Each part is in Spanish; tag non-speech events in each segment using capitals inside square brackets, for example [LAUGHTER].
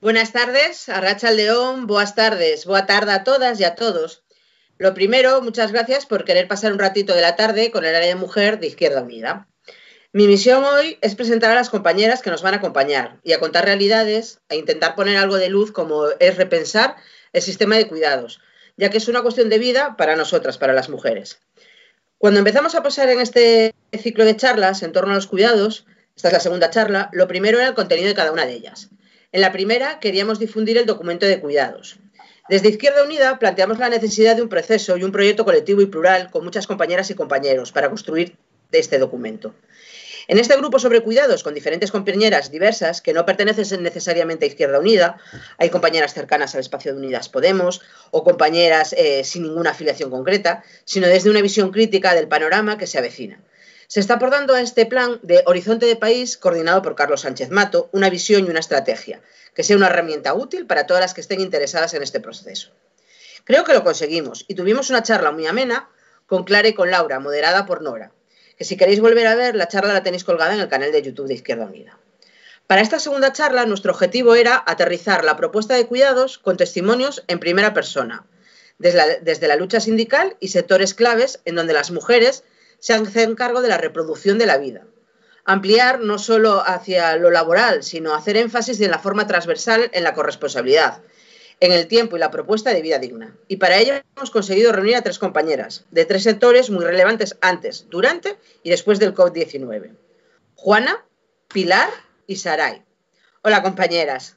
Buenas tardes, Arracha León, buenas tardes, boa tarde a todas y a todos. Lo primero, muchas gracias por querer pasar un ratito de la tarde con el área de mujer de Izquierda Unida. Mi misión hoy es presentar a las compañeras que nos van a acompañar y a contar realidades, a intentar poner algo de luz como es repensar el sistema de cuidados, ya que es una cuestión de vida para nosotras, para las mujeres. Cuando empezamos a pasar en este ciclo de charlas en torno a los cuidados, esta es la segunda charla, lo primero era el contenido de cada una de ellas. En la primera queríamos difundir el documento de cuidados. Desde Izquierda Unida planteamos la necesidad de un proceso y un proyecto colectivo y plural con muchas compañeras y compañeros para construir este documento. En este grupo sobre cuidados, con diferentes compañeras diversas que no pertenecen necesariamente a Izquierda Unida, hay compañeras cercanas al espacio de Unidas Podemos o compañeras eh, sin ninguna afiliación concreta, sino desde una visión crítica del panorama que se avecina. Se está abordando a este plan de Horizonte de País, coordinado por Carlos Sánchez Mato, una visión y una estrategia, que sea una herramienta útil para todas las que estén interesadas en este proceso. Creo que lo conseguimos y tuvimos una charla muy amena con Clara y con Laura, moderada por Nora, que si queréis volver a ver, la charla la tenéis colgada en el canal de YouTube de Izquierda Unida. Para esta segunda charla, nuestro objetivo era aterrizar la propuesta de cuidados con testimonios en primera persona, desde la, desde la lucha sindical y sectores claves en donde las mujeres se hacen cargo de la reproducción de la vida. Ampliar no solo hacia lo laboral, sino hacer énfasis en la forma transversal en la corresponsabilidad, en el tiempo y la propuesta de vida digna. Y para ello hemos conseguido reunir a tres compañeras de tres sectores muy relevantes antes, durante y después del COVID-19. Juana, Pilar y Saray. Hola compañeras.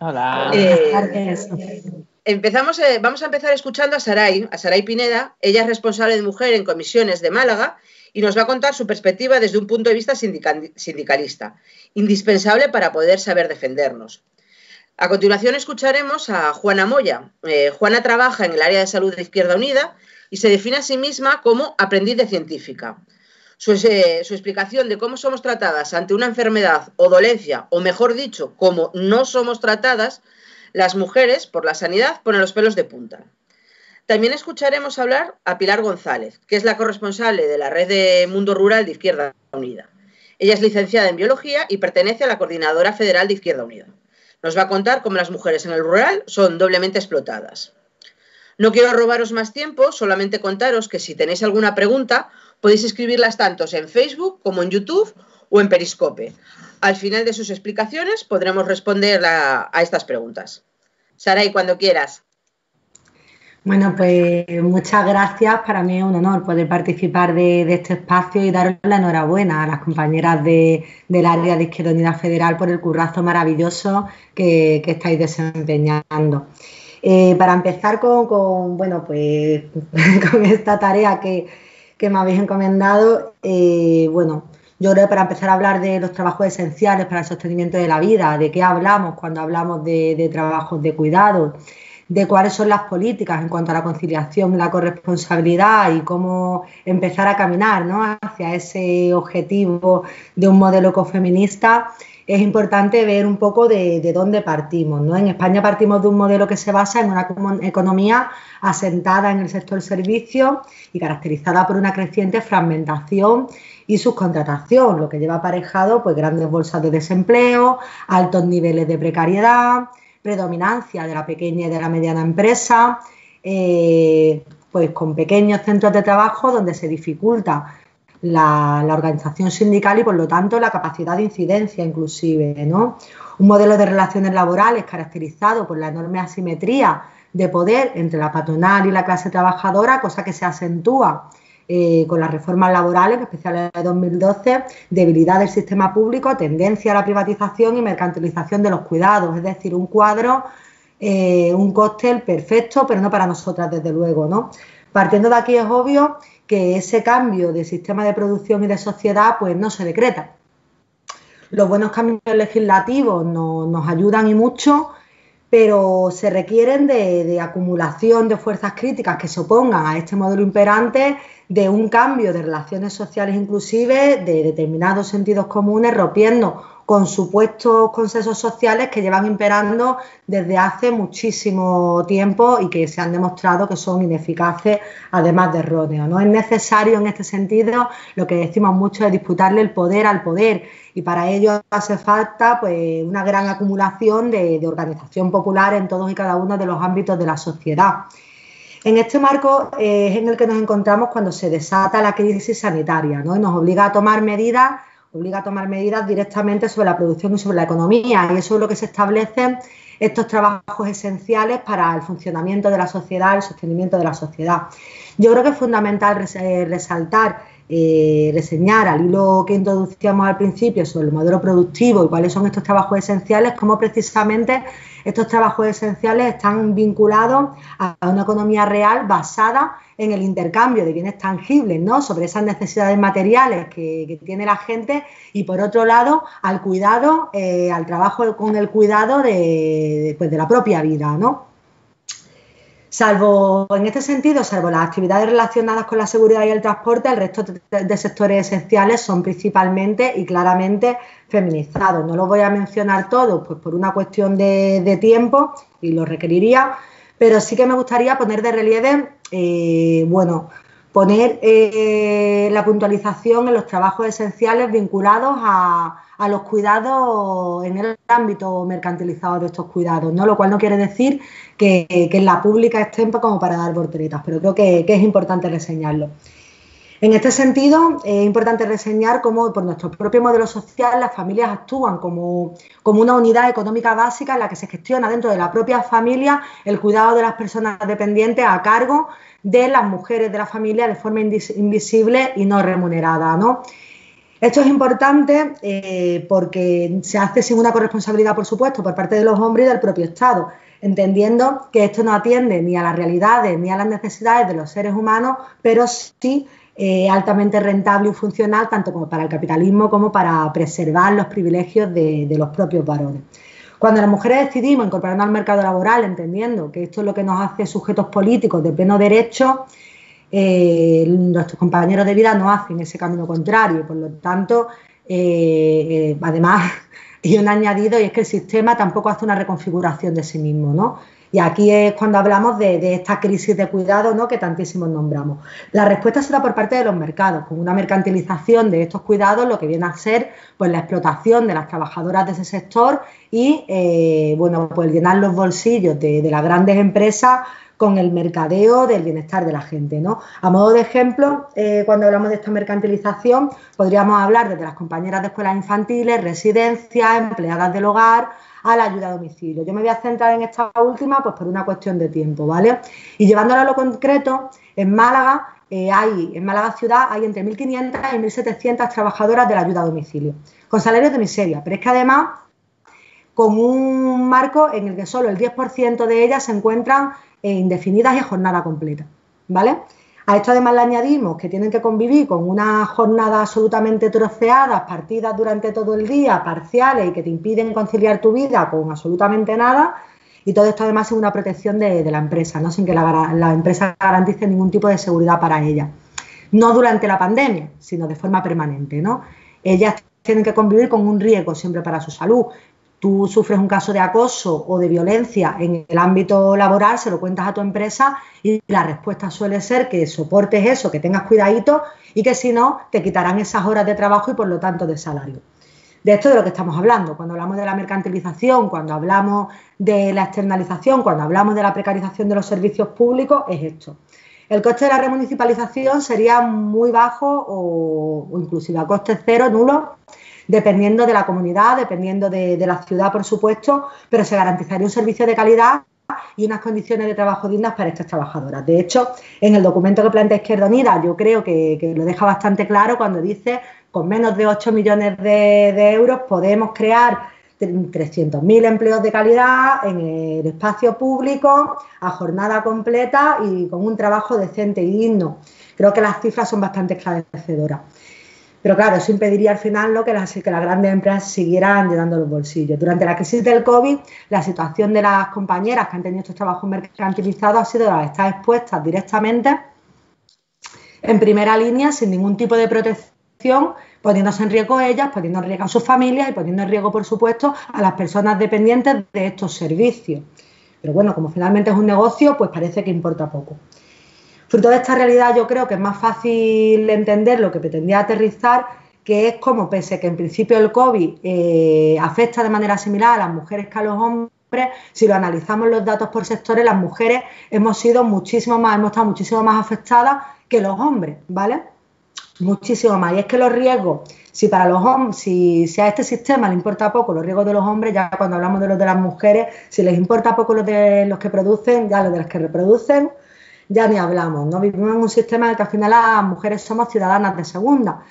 Hola. Eh, Empezamos, eh, vamos a empezar escuchando a Saray, a Saray Pineda. Ella es responsable de mujer en comisiones de Málaga y nos va a contar su perspectiva desde un punto de vista sindical, sindicalista, indispensable para poder saber defendernos. A continuación escucharemos a Juana Moya. Eh, Juana trabaja en el área de salud de Izquierda Unida y se define a sí misma como aprendiz de científica. Su, eh, su, explicación de cómo somos tratadas ante una enfermedad o dolencia, o mejor dicho, cómo no somos tratadas, las mujeres, por la sanidad, ponen los pelos de punta. También escucharemos hablar a Pilar González, que es la corresponsable de la red de Mundo Rural de Izquierda Unida. Ella es licenciada en biología y pertenece a la Coordinadora Federal de Izquierda Unida. Nos va a contar cómo las mujeres en el rural son doblemente explotadas. No quiero robaros más tiempo, solamente contaros que si tenéis alguna pregunta podéis escribirlas tanto en Facebook como en YouTube o en Periscope. Al final de sus explicaciones podremos responder a, estas preguntas. Saray, cuando quieras. Bueno, pues muchas gracias. Para mí es un honor poder participar de, este espacio y daros la enhorabuena a las compañeras de, del área de Izquierda Unida Federal por el currazo maravilloso que, estáis desempeñando. Eh, para empezar con, bueno, pues, [LAUGHS] con esta tarea que, que me habéis encomendado, eh, bueno, yo creo que para empezar a hablar de los trabajos esenciales para el sostenimiento de la vida, de qué hablamos cuando hablamos de, trabajos de cuidado, de cuáles son las políticas en cuanto a la conciliación, la corresponsabilidad y cómo empezar a caminar ¿no? hacia ese objetivo de un modelo ecofeminista, es importante ver un poco de, de, dónde partimos. ¿no? En España partimos de un modelo que se basa en una economía asentada en el sector servicio y caracterizada por una creciente fragmentación y subcontratación, lo que lleva aparejado pues, grandes bolsas de desempleo, altos niveles de precariedad, predominancia de la pequeña y de la mediana empresa, eh, pues con pequeños centros de trabajo donde se dificulta la, la, organización sindical y por lo tanto la capacidad de incidencia inclusive, ¿no? Un modelo de relaciones laborales caracterizado por la enorme asimetría de poder entre la patronal y la clase trabajadora, cosa que se acentúa eh, con las reformas laborales, en especial de 2012, debilidad del sistema público, tendencia a la privatización y mercantilización de los cuidados, es decir, un cuadro, eh, un cóctel perfecto, pero no para nosotras, desde luego. ¿no? Partiendo de aquí es obvio que ese cambio de sistema de producción y de sociedad pues no se decreta. Los buenos cambios legislativos no, nos ayudan y mucho, pero se requieren de, de, acumulación de fuerzas críticas que se opongan a este modelo imperante de un cambio de relaciones sociales inclusive, de determinados sentidos comunes, rompiendo con supuestos consensos sociales que llevan imperando desde hace muchísimo tiempo y que se han demostrado que son ineficaces, además de erróneos. No es necesario en este sentido, lo que decimos mucho es disputarle el poder al poder y para ello hace falta pues, una gran acumulación de, organización popular en todos y cada uno de los ámbitos de la sociedad. En este marco es en el que nos encontramos cuando se desata la crisis sanitaria ¿no? y nos obliga a tomar medidas obliga a tomar medidas directamente sobre la producción y sobre la economía. Y eso es lo que se establecen estos trabajos esenciales para el funcionamiento de la sociedad, el sostenimiento de la sociedad. Yo creo que es fundamental eh, resaltar, eh, reseñar al hilo que introducíamos al principio sobre el modelo productivo y cuáles son estos trabajos esenciales, cómo precisamente estos trabajos esenciales están vinculados a una economía real basada en el intercambio de bienes tangibles, ¿no? Sobre esas necesidades materiales que, tiene la gente y por otro lado al cuidado, eh, al trabajo con el cuidado de, pues, de la propia vida, ¿no? Salvo, en este sentido, salvo las actividades relacionadas con la seguridad y el transporte, el resto de, sectores esenciales son principalmente y claramente feminizados. No los voy a mencionar todos, pues por una cuestión de, tiempo y lo requeriría, pero sí que me gustaría poner de relieve eh, bueno, poner eh, la puntualización en los trabajos esenciales vinculados a, los cuidados en el ámbito mercantilizado de estos cuidados, ¿no? Lo cual no quiere decir que, en la pública estén como para dar volteretas, pero creo que, es importante reseñarlo. En este sentido, es importante reseñar cómo por nuestro propio modelo social las familias actúan como, como, una unidad económica básica en la que se gestiona dentro de la propia familia el cuidado de las personas dependientes a cargo de las mujeres de la familia de forma invisible y no remunerada. Esto es importante eh, porque se hace sin una corresponsabilidad, por supuesto, por parte de los hombres y del propio Estado, entendiendo que esto no atiende ni a las realidades ni a las necesidades de los seres humanos, pero sí eh, altamente rentable y funcional tanto como para el capitalismo como para preservar los privilegios de, los propios varones. Cuando las mujeres decidimos incorporarnos al mercado laboral, entendiendo que esto es lo que nos hace sujetos políticos de pleno derecho, eh, nuestros compañeros de vida no hacen ese camino contrario. Por lo tanto, eh, además, [LAUGHS] hay un añadido y es que el sistema tampoco hace una reconfiguración de sí mismo, ¿no? Y aquí es cuando hablamos de, esta crisis de cuidado ¿no? que tantísimos nombramos. La respuesta será por parte de los mercados, con una mercantilización de estos cuidados, lo que viene a ser pues, la explotación de las trabajadoras de ese sector y eh, bueno, pues llenar los bolsillos de, las grandes empresas con el mercadeo del bienestar de la gente. ¿no? A modo de ejemplo, eh, cuando hablamos de esta mercantilización, podríamos hablar desde las compañeras de escuelas infantiles, residencias, empleadas del hogar, a la ayuda a domicilio. Yo me voy a centrar en esta última pues por una cuestión de tiempo, ¿vale? Y llevándolo a lo concreto, en Málaga eh, hay, en Málaga ciudad hay entre 1.500 y 1.700 trabajadoras de la ayuda a domicilio, con salarios de miseria, pero es que además con un marco en el que solo el 10% de ellas se encuentran indefinidas y a jornada completa, ¿vale? A esto además le añadimos que tienen que convivir con una jornada absolutamente troceadas, partidas durante todo el día, parciales y que te impiden conciliar tu vida con absolutamente nada. Y todo esto además es una protección de, la empresa, ¿no? sin que la, empresa garantice ningún tipo de seguridad para ella. No durante la pandemia, sino de forma permanente. ¿no? Ellas tienen que convivir con un riesgo siempre para su salud, tú sufres un caso de acoso o de violencia en el ámbito laboral, se lo cuentas a tu empresa y la respuesta suele ser que soportes eso, que tengas cuidadito y que si no, te quitarán esas horas de trabajo y por lo tanto de salario. De esto de lo que estamos hablando, cuando hablamos de la mercantilización, cuando hablamos de la externalización, cuando hablamos de la precarización de los servicios públicos, es esto. El coste de la remunicipalización sería muy bajo o, o inclusive a coste cero, nulo, dependiendo de la comunidad, dependiendo de, la ciudad, por supuesto, pero se garantizaría un servicio de calidad y unas condiciones de trabajo dignas para estas trabajadoras. De hecho, en el documento que plantea Izquierda Unida, yo creo que, lo deja bastante claro cuando dice con menos de 8 millones de, euros podemos crear 300.000 empleos de calidad en el espacio público a jornada completa y con un trabajo decente y digno. Creo que las cifras son bastante esclarecedoras. Pero claro, eso impediría al final ¿no? que, las, grandes empresas siguieran llenando los bolsillos. Durante la crisis del COVID, la situación de las compañeras que han tenido estos trabajos mercantilizados ha sido las estar expuestas directamente en primera línea sin ningún tipo de protección, poniéndose en riesgo ellas, poniendo en riesgo a sus familias y poniendo en riesgo, por supuesto, a las personas dependientes de estos servicios. Pero bueno, como finalmente es un negocio, pues parece que importa poco. Fruto de esta realidad yo creo que es más fácil entender lo que pretendía aterrizar, que es como pese que en principio el COVID eh, afecta de manera similar a las mujeres que a los hombres, si lo analizamos los datos por sectores, las mujeres hemos sido muchísimo más, hemos estado muchísimo más afectadas que los hombres, ¿vale? Muchísimo más. Y es que los riesgos, si para los hombres, si, a este sistema le importa poco los riesgos de los hombres, ya cuando hablamos de los de las mujeres, si les importa poco los de los que producen, ya los de las que reproducen, ya ni hablamos, ¿no? Vivimos en un sistema en el que al final las mujeres somos ciudadanas de segunda.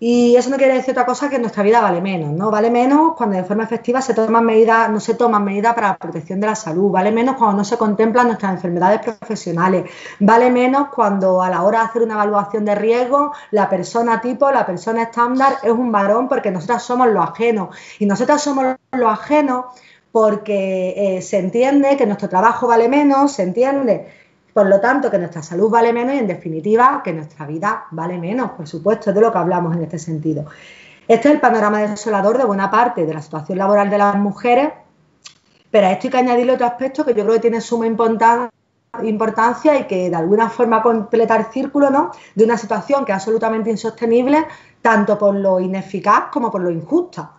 Y eso no quiere decir otra cosa que nuestra vida vale menos, ¿no? Vale menos cuando de forma efectiva se toman medidas, no se toman medidas para la protección de la salud, vale menos cuando no se contemplan nuestras enfermedades profesionales, vale menos cuando a la hora de hacer una evaluación de riesgo, la persona tipo, la persona estándar es un varón porque nosotras somos los ajenos. Y nosotras somos los ajenos porque eh, se entiende que nuestro trabajo vale menos, se entiende por lo tanto, que nuestra salud vale menos y, en definitiva, que nuestra vida vale menos, por supuesto, de lo que hablamos en este sentido. Este es el panorama desolador de buena parte de la situación laboral de las mujeres, pero a esto hay que añadirle otro aspecto que yo creo que tiene suma importancia y que de alguna forma completa el círculo ¿no? de una situación que es absolutamente insostenible, tanto por lo ineficaz como por lo injusta.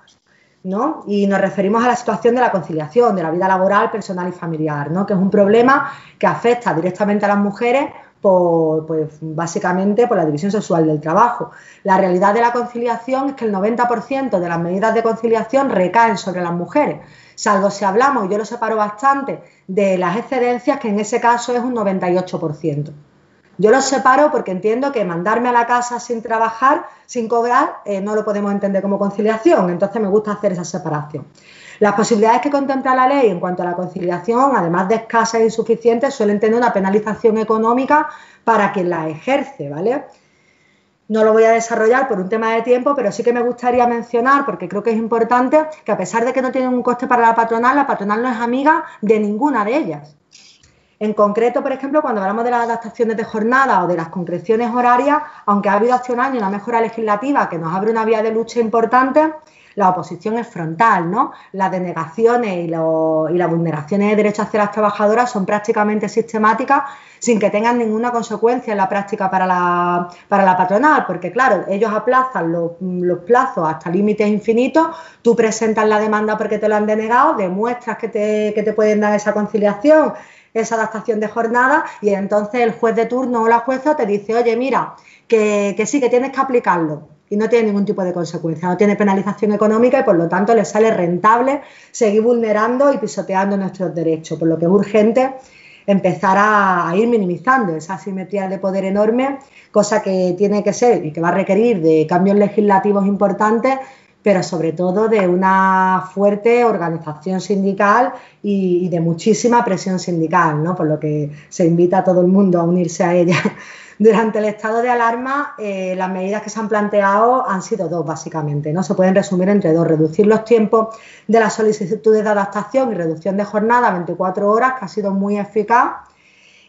¿No? Y nos referimos a la situación de la conciliación, de la vida laboral, personal y familiar, ¿no? Que es un problema que afecta directamente a las mujeres por, pues, básicamente por la división sexual del trabajo. La realidad de la conciliación es que el 90% de las medidas de conciliación recaen sobre las mujeres, salvo si hablamos, y yo lo separo bastante, de las excedencias, que en ese caso es un 98%. Yo los separo porque entiendo que mandarme a la casa sin trabajar, sin cobrar, eh, no lo podemos entender como conciliación. Entonces me gusta hacer esa separación. Las posibilidades que contempla la ley en cuanto a la conciliación, además de escasas e insuficientes, suelen tener una penalización económica para quien la ejerce, ¿vale? No lo voy a desarrollar por un tema de tiempo, pero sí que me gustaría mencionar, porque creo que es importante, que a pesar de que no tienen un coste para la patronal, la patronal no es amiga de ninguna de ellas. En concreto, por ejemplo, cuando hablamos de las adaptaciones de jornada o de las concreciones horarias, aunque ha habido hace un año una mejora legislativa que nos abre una vía de lucha importante, la oposición es frontal, ¿no? Las denegaciones y, las vulneraciones de derechos hacia las trabajadoras son prácticamente sistemáticas sin que tengan ninguna consecuencia en la práctica para la, patronal, porque claro, ellos aplazan los, plazos hasta límites infinitos, tú presentas la demanda porque te lo han denegado, demuestras que te, que te pueden dar esa conciliación, esa adaptación de jornada y entonces el juez de turno o la jueza te dice, oye, mira, que, sí, que tienes que aplicarlo y no tiene ningún tipo de consecuencia, no tiene penalización económica y por lo tanto le sale rentable seguir vulnerando y pisoteando nuestros derechos, por lo que es urgente empezar a, ir minimizando esa asimetría de poder enorme, cosa que tiene que ser y que va a requerir de cambios legislativos importantes pero sobre todo de una fuerte organización sindical y, de muchísima presión sindical, ¿no? por lo que se invita a todo el mundo a unirse a ella. [LAUGHS] Durante el estado de alarma, eh, las medidas que se han planteado han sido dos, básicamente. ¿no? Se pueden resumir entre dos. Reducir los tiempos de las solicitudes de adaptación y reducción de jornada a 24 horas, que ha sido muy eficaz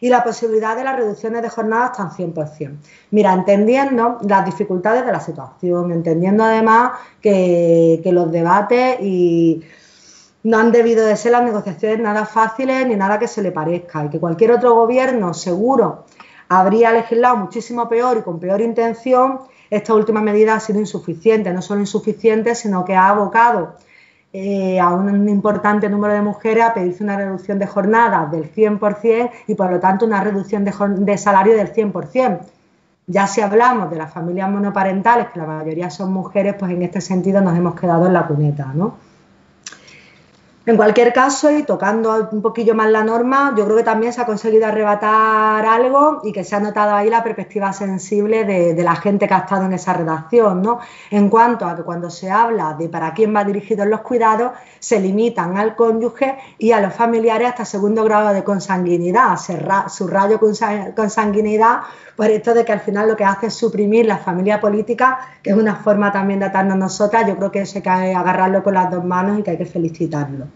y la posibilidad de las reducciones de jornada hasta un 100%. Mira, entendiendo las dificultades de la situación, entendiendo además que, los debates y no han debido de ser las negociaciones nada fáciles ni nada que se le parezca y que cualquier otro gobierno seguro habría legislado muchísimo peor y con peor intención, esta última medida ha sido insuficiente, no solo insuficiente, sino que ha abocado eh, a un importante número de mujeres a pedirse una reducción de jornada del 100% y por lo tanto una reducción de, de salario del 100%. Ya si hablamos de las familias monoparentales, que la mayoría son mujeres, pues en este sentido nos hemos quedado en la cuneta, ¿no? En cualquier caso, y tocando un poquillo más la norma, yo creo que también se ha conseguido arrebatar algo y que se ha notado ahí la perspectiva sensible de, la gente que ha estado en esa redacción, ¿no? En cuanto a que cuando se habla de para quién va dirigidos los cuidados, se limitan al cónyuge y a los familiares hasta segundo grado de consanguinidad, se subrayo consanguinidad por esto de que al final lo que hace es suprimir la familia política, que es una forma también de atarnos nosotras, yo creo que eso hay que agarrarlo con las dos manos y que hay que felicitarlo.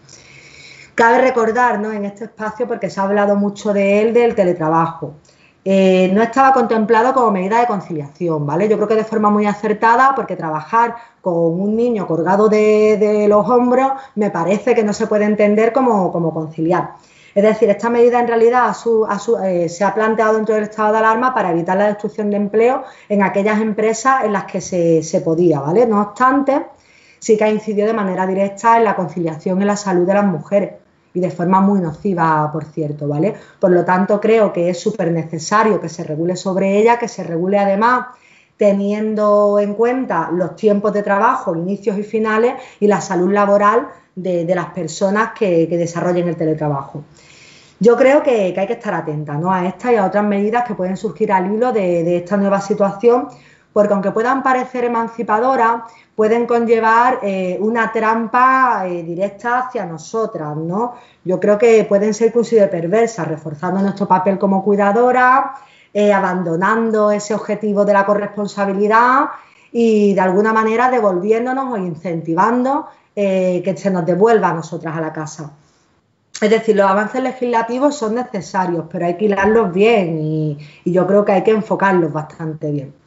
Cabe recordar ¿no? en este espacio, porque se ha hablado mucho de él, del teletrabajo. eh, no estaba contemplado como medida de conciliación, ¿vale? Yo creo que de forma muy acertada, porque trabajar con un niño colgado de, los hombros me parece que no se puede entender como, conciliar. Es decir, esta medida en realidad eh, se ha planteado dentro del estado de alarma para evitar la destrucción de empleo en aquellas empresas en las que se, se podía, ¿vale? No obstante, sí que ha incidido de manera directa en la conciliación y la salud de las mujeres y de forma muy nociva, por cierto, ¿vale? Por lo tanto, creo que es súper necesario que se regule sobre ella, que se regule además teniendo en cuenta los tiempos de trabajo, inicios y finales y la salud laboral de, las personas que, desarrollen el teletrabajo. Yo creo que, hay que estar atenta ¿no? a esta y a otras medidas que pueden surgir al hilo de, de esta nueva situación, porque aunque puedan parecer emancipadoras, pueden conllevar eh, una trampa eh, directa hacia nosotras, ¿no? Yo creo que pueden ser inclusive perversas, reforzando nuestro papel como cuidadora, eh, abandonando ese objetivo de la corresponsabilidad y de alguna manera devolviéndonos o incentivando que se nos devuelva a nosotras a la casa. Es decir, los avances legislativos son necesarios, pero hay que hilarlos bien y yo creo que hay que enfocarlos bastante bien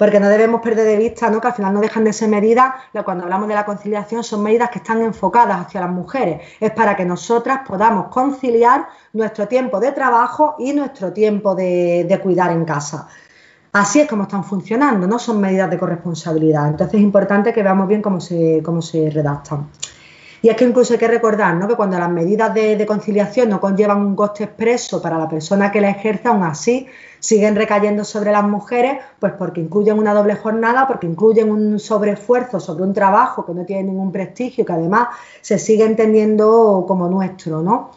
porque no debemos perder de vista ¿no? que al final no dejan de ser medidas, cuando hablamos de la conciliación, son medidas que están enfocadas hacia las mujeres. Es para que nosotras podamos conciliar nuestro tiempo de trabajo y nuestro tiempo de, cuidar en casa. Así es como están funcionando, no son medidas de corresponsabilidad. Entonces es importante que veamos bien cómo se, cómo se redactan. Y es que incluso hay que recordar ¿no? que cuando las medidas de, conciliación no conllevan un coste expreso para la persona que la ejerce, aún así siguen recayendo sobre las mujeres, pues porque incluyen una doble jornada, porque incluyen un sobreesfuerzo sobre un trabajo que no tiene ningún prestigio, que además se sigue entendiendo como nuestro, ¿no?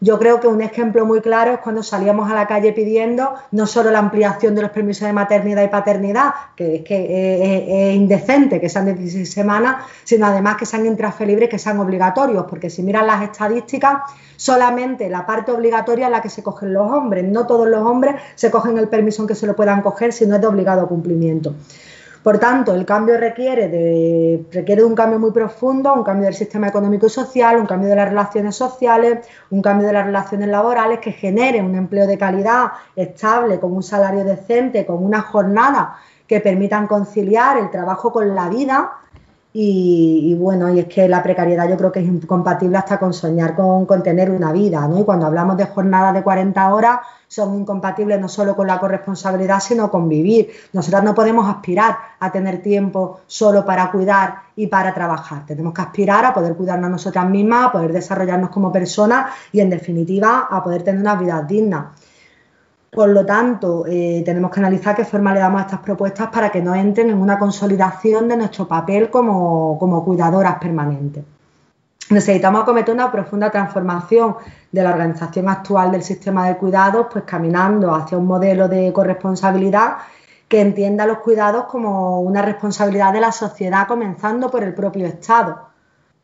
Yo creo que un ejemplo muy claro es cuando salíamos a la calle pidiendo no solo la ampliación de los permisos de maternidad y paternidad, que es que es, indecente que sean 16 semanas, sino además que sean intransferibles, que sean obligatorios, porque si miran las estadísticas, solamente la parte obligatoria es la que se cogen los hombres, no todos los hombres se cogen el permiso en que se lo puedan coger si no es de obligado cumplimiento. Por tanto, el cambio requiere de, requiere de un cambio muy profundo, un cambio del sistema económico y social, un cambio de las relaciones sociales, un cambio de las relaciones laborales que genere un empleo de calidad estable, con un salario decente, con una jornada que permitan conciliar el trabajo con la vida. Y, bueno, y es que la precariedad yo creo que es incompatible hasta con soñar con, tener una vida, ¿no? Y cuando hablamos de jornada de 40 horas, son incompatibles no solo con la corresponsabilidad, sino con vivir. Nosotras no podemos aspirar a tener tiempo solo para cuidar y para trabajar. Tenemos que aspirar a poder cuidarnos nosotras mismas, a poder desarrollarnos como personas y, en definitiva, a poder tener una vida digna. Por lo tanto, eh, tenemos que analizar qué forma le damos a estas propuestas para que no entren en una consolidación de nuestro papel como, como cuidadoras permanentes necesitamos acometer una profunda transformación de la organización actual del sistema de cuidados, pues caminando hacia un modelo de corresponsabilidad que entienda los cuidados como una responsabilidad de la sociedad, comenzando por el propio Estado,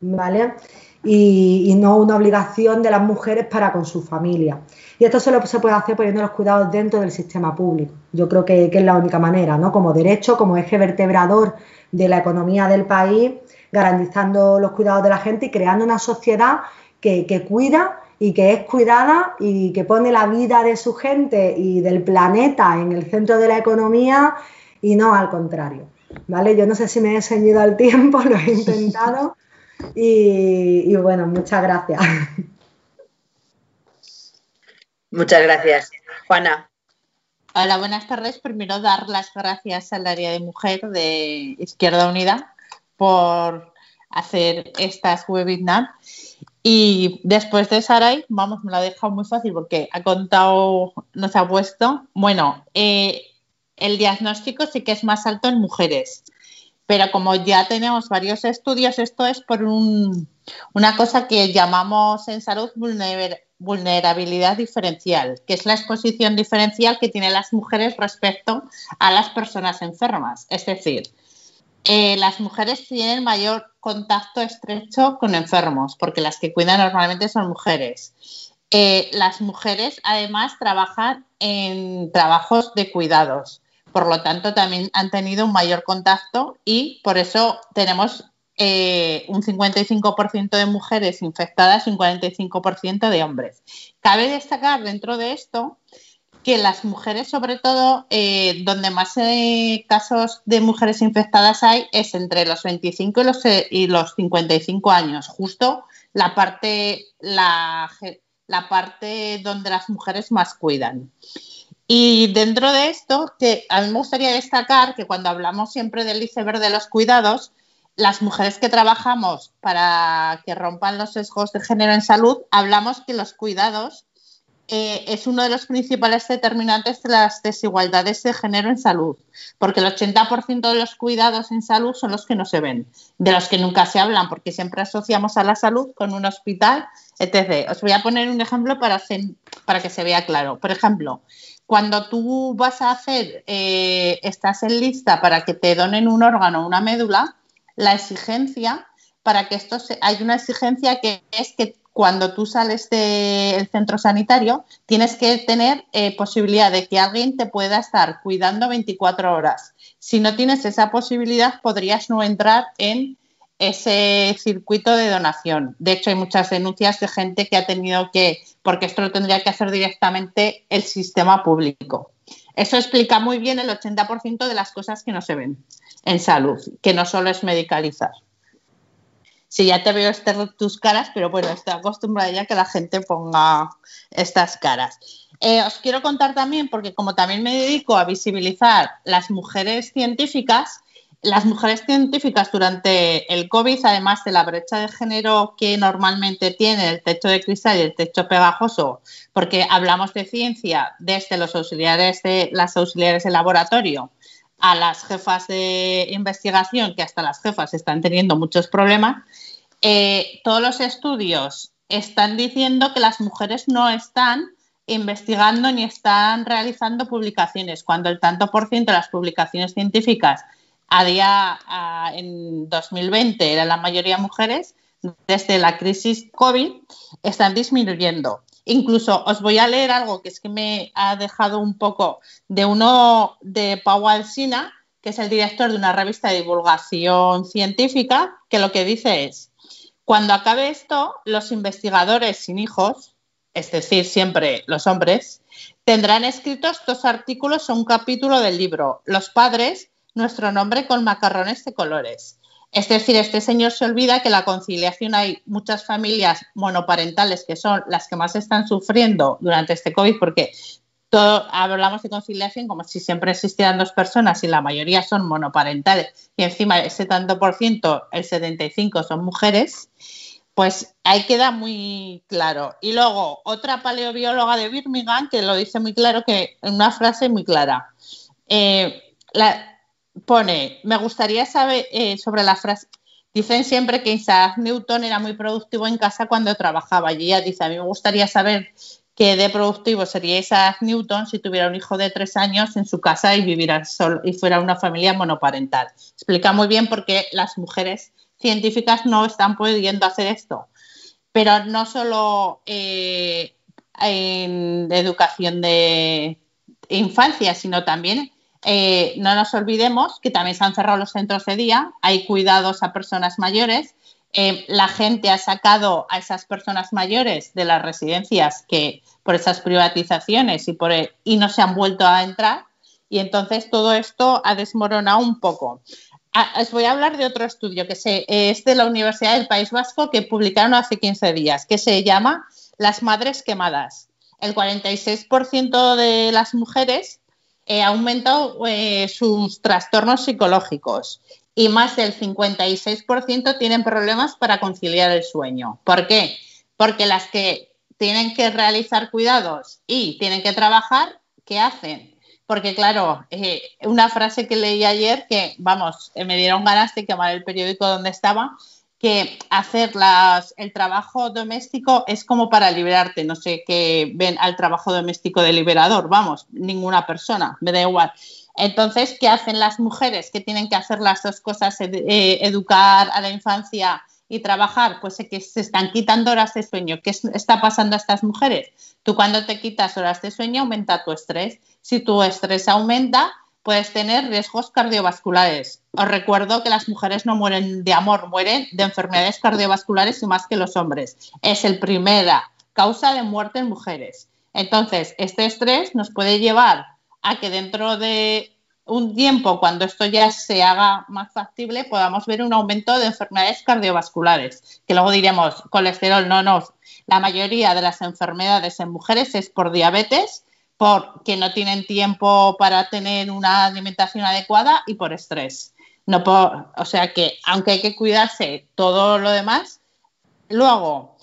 ¿vale? Y, no una obligación de las mujeres para con su familia. Y esto solo se puede hacer poniendo los cuidados dentro del sistema público. Yo creo que, que es la única manera, ¿no? Como derecho, como eje vertebrador de la economía del país garantizando los cuidados de la gente y creando una sociedad que, cuida y que es cuidada y que pone la vida de su gente y del planeta en el centro de la economía y no al contrario. ¿Vale? Yo no sé si me he ceñido al tiempo, [LAUGHS] lo he intentado [LAUGHS] y, bueno, muchas gracias. Muchas gracias. Juana. Hola, buenas tardes. Primero dar las gracias al área de mujer de Izquierda Unida por hacer estas webinars. Y después de Saray, vamos, me lo ha dejado muy fácil porque ha contado, nos ha puesto, bueno, eh, el diagnóstico sí que es más alto en mujeres, pero como ya tenemos varios estudios, esto es por una cosa que llamamos en salud vulnerabilidad diferencial, que es la exposición diferencial que tienen las mujeres respecto a las personas enfermas. Es decir, eh, las mujeres tienen mayor contacto estrecho con enfermos, porque las que cuidan normalmente son mujeres. Eh, las mujeres además trabajan en trabajos de cuidados, por lo tanto también han tenido un mayor contacto y por eso tenemos eh, un 55% de mujeres infectadas y un 45% de hombres. Cabe destacar dentro de esto que las mujeres, sobre todo, eh, donde más eh, casos de mujeres infectadas hay es entre los 25 y los, y los 55 años, justo la parte donde las mujeres más cuidan. Y dentro de esto, que a mí me gustaría destacar que cuando hablamos siempre del iceberg de los cuidados, las mujeres que trabajamos para que rompan los sesgos de género en salud, hablamos que los cuidados eh, es uno de los principales determinantes de las desigualdades de género en salud, porque el 80% de los cuidados en salud son los que no se ven, de los que nunca se hablan, porque siempre asociamos a la salud con un hospital, etc. Os voy a poner un ejemplo para, para que se vea claro. Por ejemplo, cuando tú vas a hacer, eh, estás en lista para que te donen un órgano o una médula, la exigencia para que esto se, hay una exigencia que es que cuando tú sales del centro sanitario, tienes que tener eh, posibilidad de que alguien te pueda estar cuidando 24 horas. Si no tienes esa posibilidad, podrías no entrar en ese circuito de donación. De hecho, hay muchas denuncias de gente que ha tenido que, porque esto lo tendría que hacer directamente el sistema público. Eso explica muy bien el 80% de las cosas que no se ven en salud, que no solo es medicalizar. Sí, ya te veo este, tus caras, pero bueno, estoy acostumbrada ya que la gente ponga estas caras. Eh, os quiero contar también, porque como también me dedico a visibilizar las mujeres científicas, las mujeres científicas durante el COVID, además de la brecha de género que normalmente tiene el techo de cristal y el techo pegajoso, porque hablamos de ciencia desde los auxiliares de las auxiliares de laboratorio a las jefas de investigación, que hasta las jefas están teniendo muchos problemas, eh, todos los estudios están diciendo que las mujeres no están investigando ni están realizando publicaciones, cuando el tanto por ciento de las publicaciones científicas a día en 2020 eran la mayoría mujeres, desde la crisis COVID están disminuyendo. Incluso os voy a leer algo que es que me ha dejado un poco de uno de Pau Alsina, que es el director de una revista de divulgación científica, que lo que dice es, cuando acabe esto, los investigadores sin hijos, es decir, siempre los hombres, tendrán escritos dos artículos o un capítulo del libro, Los padres, nuestro nombre con macarrones de colores. Es decir, este señor se olvida que la conciliación hay muchas familias monoparentales que son las que más están sufriendo durante este COVID porque hablamos de conciliación como si siempre existieran dos personas y la mayoría son monoparentales y encima ese tanto por ciento, el 75 son mujeres, pues ahí queda muy claro. Y luego otra paleobióloga de Birmingham que lo dice muy claro, que en una frase muy clara. Eh, pone, me gustaría saber eh, sobre la frase, dicen siempre que Isaac Newton era muy productivo en casa cuando trabajaba y ella dice, a mí me gustaría saber que de productivo sería Isaac Newton si tuviera un hijo de tres años en su casa y viviera solo y fuera una familia monoparental. Explica muy bien por qué las mujeres científicas no están pudiendo hacer esto. Pero no solo eh, en educación de infancia, sino también eh, no nos olvidemos que también se han cerrado los centros de día, hay cuidados a personas mayores eh, la gente ha sacado a esas personas mayores de las residencias que por esas privatizaciones y, por y no se han vuelto a entrar y entonces todo esto ha desmoronado un poco. Ah, os voy a hablar de otro estudio que es de la Universidad del País Vasco que publicaron hace 15 días, que se llama Las madres quemadas. El 46% de las mujeres eh, ha aumentado eh, sus trastornos psicológicos y más del 56% tienen problemas para conciliar el sueño. ¿Por qué? Porque las que tienen que realizar cuidados y tienen que trabajar, ¿qué hacen? Porque claro, eh, una frase que leí ayer que, vamos, eh, me dieron ganas de quemar el periódico donde estaba, que hacer el trabajo doméstico es como para liberarte. No sé qué ven al trabajo doméstico de liberador, vamos, ninguna persona, me da igual. Entonces, ¿qué hacen las mujeres que tienen que hacer las dos cosas, eh, educar a la infancia y trabajar? Pues que se están quitando horas de sueño. ¿Qué está pasando a estas mujeres? Tú cuando te quitas horas de sueño aumenta tu estrés. Si tu estrés aumenta, puedes tener riesgos cardiovasculares. Os recuerdo que las mujeres no mueren de amor, mueren de enfermedades cardiovasculares y más que los hombres. Es el primera causa de muerte en mujeres. Entonces, este estrés nos puede llevar a que dentro de un tiempo, cuando esto ya se haga más factible, podamos ver un aumento de enfermedades cardiovasculares, que luego diremos colesterol, no, no. La mayoría de las enfermedades en mujeres es por diabetes, porque no tienen tiempo para tener una alimentación adecuada y por estrés. No o sea que, aunque hay que cuidarse todo lo demás, luego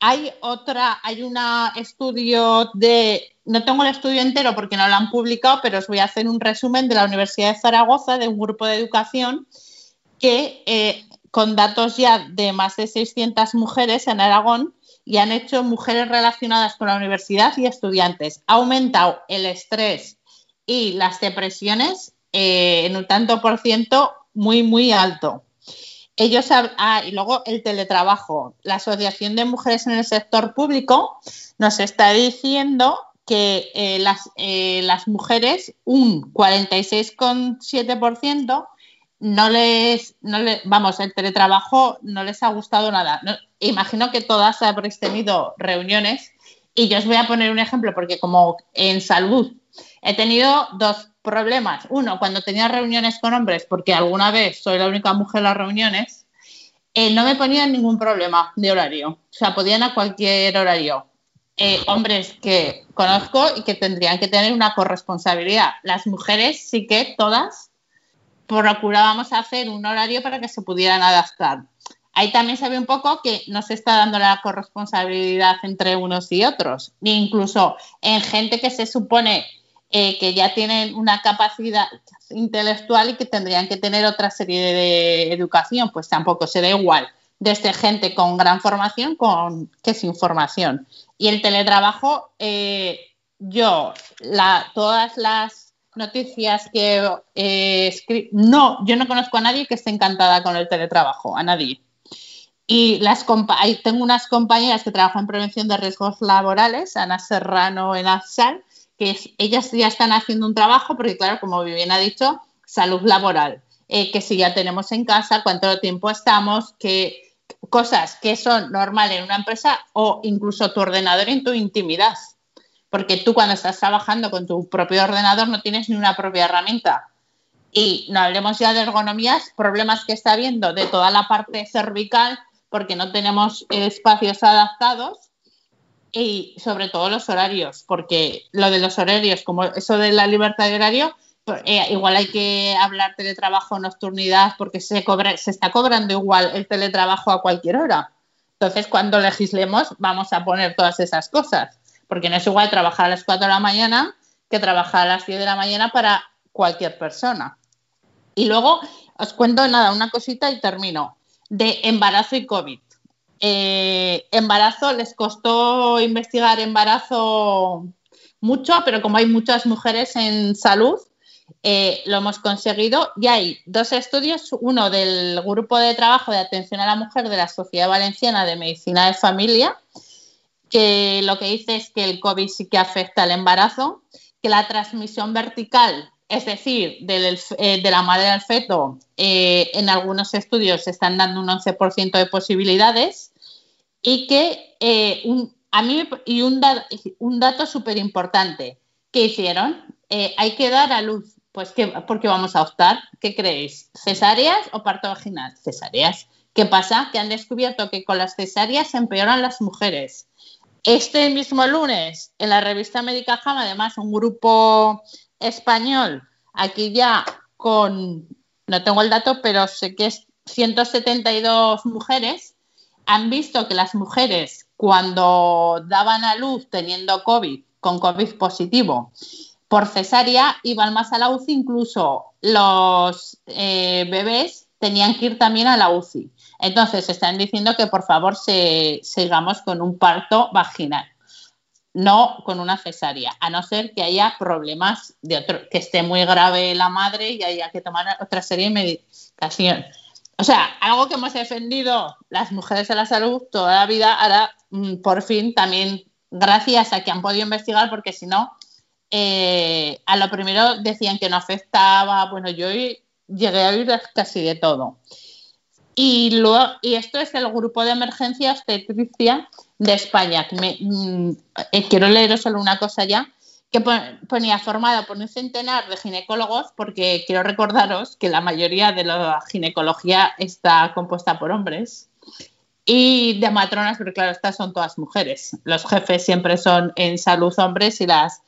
hay otra, hay un estudio de, no tengo el estudio entero porque no lo han publicado, pero os voy a hacer un resumen de la Universidad de Zaragoza, de un grupo de educación que eh, con datos ya de más de 600 mujeres en Aragón y han hecho mujeres relacionadas con la universidad y estudiantes. Ha aumentado el estrés y las depresiones eh, en un tanto por ciento muy, muy alto. Ellos, ah, y luego el teletrabajo. La Asociación de Mujeres en el Sector Público nos está diciendo que eh, las, eh, las mujeres, un 46,7%, no les, no les, vamos, el teletrabajo no les ha gustado nada. imagino que todas habréis tenido reuniones y yo os voy a poner un ejemplo porque como en salud he tenido dos problemas. Uno, cuando tenía reuniones con hombres, porque alguna vez soy la única mujer en las reuniones, eh, no me ponían ningún problema de horario. O sea, podían a cualquier horario. Eh, hombres que conozco y que tendrían que tener una corresponsabilidad. Las mujeres sí que todas procurábamos hacer un horario para que se pudieran adaptar. Ahí también se ve un poco que no se está dando la corresponsabilidad entre unos y otros, incluso en gente que se supone eh, que ya tienen una capacidad intelectual y que tendrían que tener otra serie de educación, pues tampoco se da igual desde gente con gran formación con, que sin formación. Y el teletrabajo, eh, yo, todas las noticias que eh, no, yo no conozco a nadie que esté encantada con el teletrabajo, a nadie. Y las tengo unas compañeras que trabajan en prevención de riesgos laborales, Ana Serrano en AFSAL, que ellas ya están haciendo un trabajo, porque claro, como bien ha dicho, salud laboral, eh, que si ya tenemos en casa, cuánto tiempo estamos, que cosas que son normales en una empresa o incluso tu ordenador en tu intimidad. Porque tú cuando estás trabajando con tu propio ordenador no tienes ni una propia herramienta. Y no hablemos ya de ergonomías, problemas que está habiendo de toda la parte cervical porque no tenemos espacios adaptados y sobre todo los horarios, porque lo de los horarios, como eso de la libertad de horario, pues, eh, igual hay que hablar teletrabajo, nocturnidad, porque se, cobra, se está cobrando igual el teletrabajo a cualquier hora. Entonces, cuando legislemos, vamos a poner todas esas cosas, porque no es igual trabajar a las 4 de la mañana que trabajar a las 10 de la mañana para cualquier persona. Y luego os cuento nada, una cosita y termino, de embarazo y COVID. Eh, embarazo, les costó investigar embarazo mucho, pero como hay muchas mujeres en salud, eh, lo hemos conseguido. Y hay dos estudios, uno del Grupo de Trabajo de Atención a la Mujer de la Sociedad Valenciana de Medicina de Familia, que lo que dice es que el COVID sí que afecta al embarazo, que la transmisión vertical, es decir, eh, de la madre al feto, en algunos estudios se están dando un 11% de posibilidades y que eh, a mí y un, un dato súper importante ¿qué hicieron, eh, hay que dar a luz, pues ¿qué, porque vamos a optar, ¿qué creéis? ¿Cesáreas o parto vaginal? Cesáreas. ¿Qué pasa? Que han descubierto que con las cesáreas se empeoran las mujeres. Este mismo lunes, en la revista Médica JAMA, además, un grupo español, aquí ya con, no tengo el dato, pero sé que es 172 mujeres, han visto que las mujeres cuando daban a luz teniendo COVID, con COVID positivo, por cesárea, iban más a la UCI, incluso los eh, bebés tenían que ir también a la UCI. Entonces, están diciendo que por favor sigamos con un parto vaginal, no con una cesárea, a no ser que haya problemas de otro, que esté muy grave la madre y haya que tomar otra serie de medicación. O sea, algo que hemos defendido las mujeres de la salud toda la vida, ahora mm, por fin también gracias a que han podido investigar, porque si no, eh, a lo primero decían que no afectaba, bueno, yo llegué a oír casi de todo. Y, esto es el grupo de emergencia obstetricia de España. Mm, eh, quiero leeros solo una cosa ya, que ponía formada por un centenar de ginecólogos, porque quiero recordaros que la mayoría de la ginecología está compuesta por hombres, y de matronas, pero claro, estas son todas mujeres. Los jefes siempre son en salud hombres y las...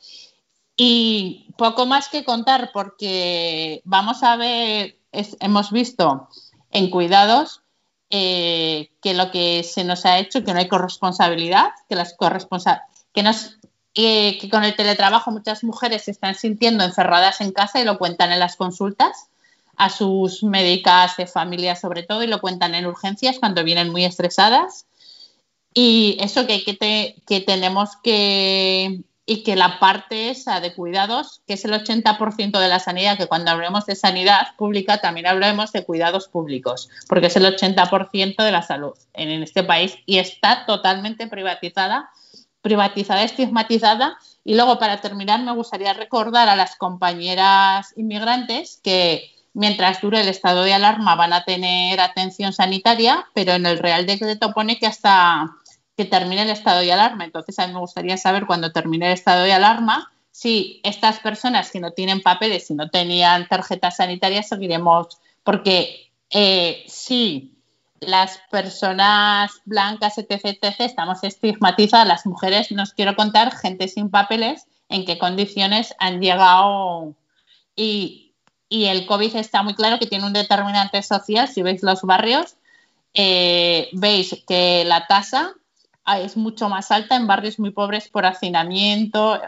Y poco más que contar, porque vamos a ver, hemos visto en cuidados eh, que lo que se nos ha hecho, que no hay corresponsabilidad, que las corresponsa eh, que con el teletrabajo muchas mujeres se están sintiendo encerradas en casa y lo cuentan en las consultas a sus médicas de familia sobre todo y lo cuentan en urgencias cuando vienen muy estresadas. Y eso que, que, que tenemos que y que la parte esa de cuidados, que es el 80% de la sanidad, que cuando hablemos de sanidad pública también hablemos de cuidados públicos, porque es el 80% de la salud en este país y está totalmente privatizada, privatizada, estigmatizada. Y luego, para terminar, me gustaría recordar a las compañeras inmigrantes que mientras dure el estado de alarma van a tener atención sanitaria, pero en el Real Decreto pone que hasta que termine el estado de alarma. Entonces, a mí me gustaría saber cuando termine el estado de alarma si estas personas que no tienen papeles, si no tenían tarjetas sanitarias, seguiremos, porque eh, si las personas blancas, etc., etc., estamos estigmatizadas, las mujeres, nos quiero contar, gente sin papeles, en qué condiciones han llegado y, el COVID está muy claro que tiene un determinante social, si veis los barrios, eh, veis que la tasa es mucho más alta en barrios muy pobres por hacinamiento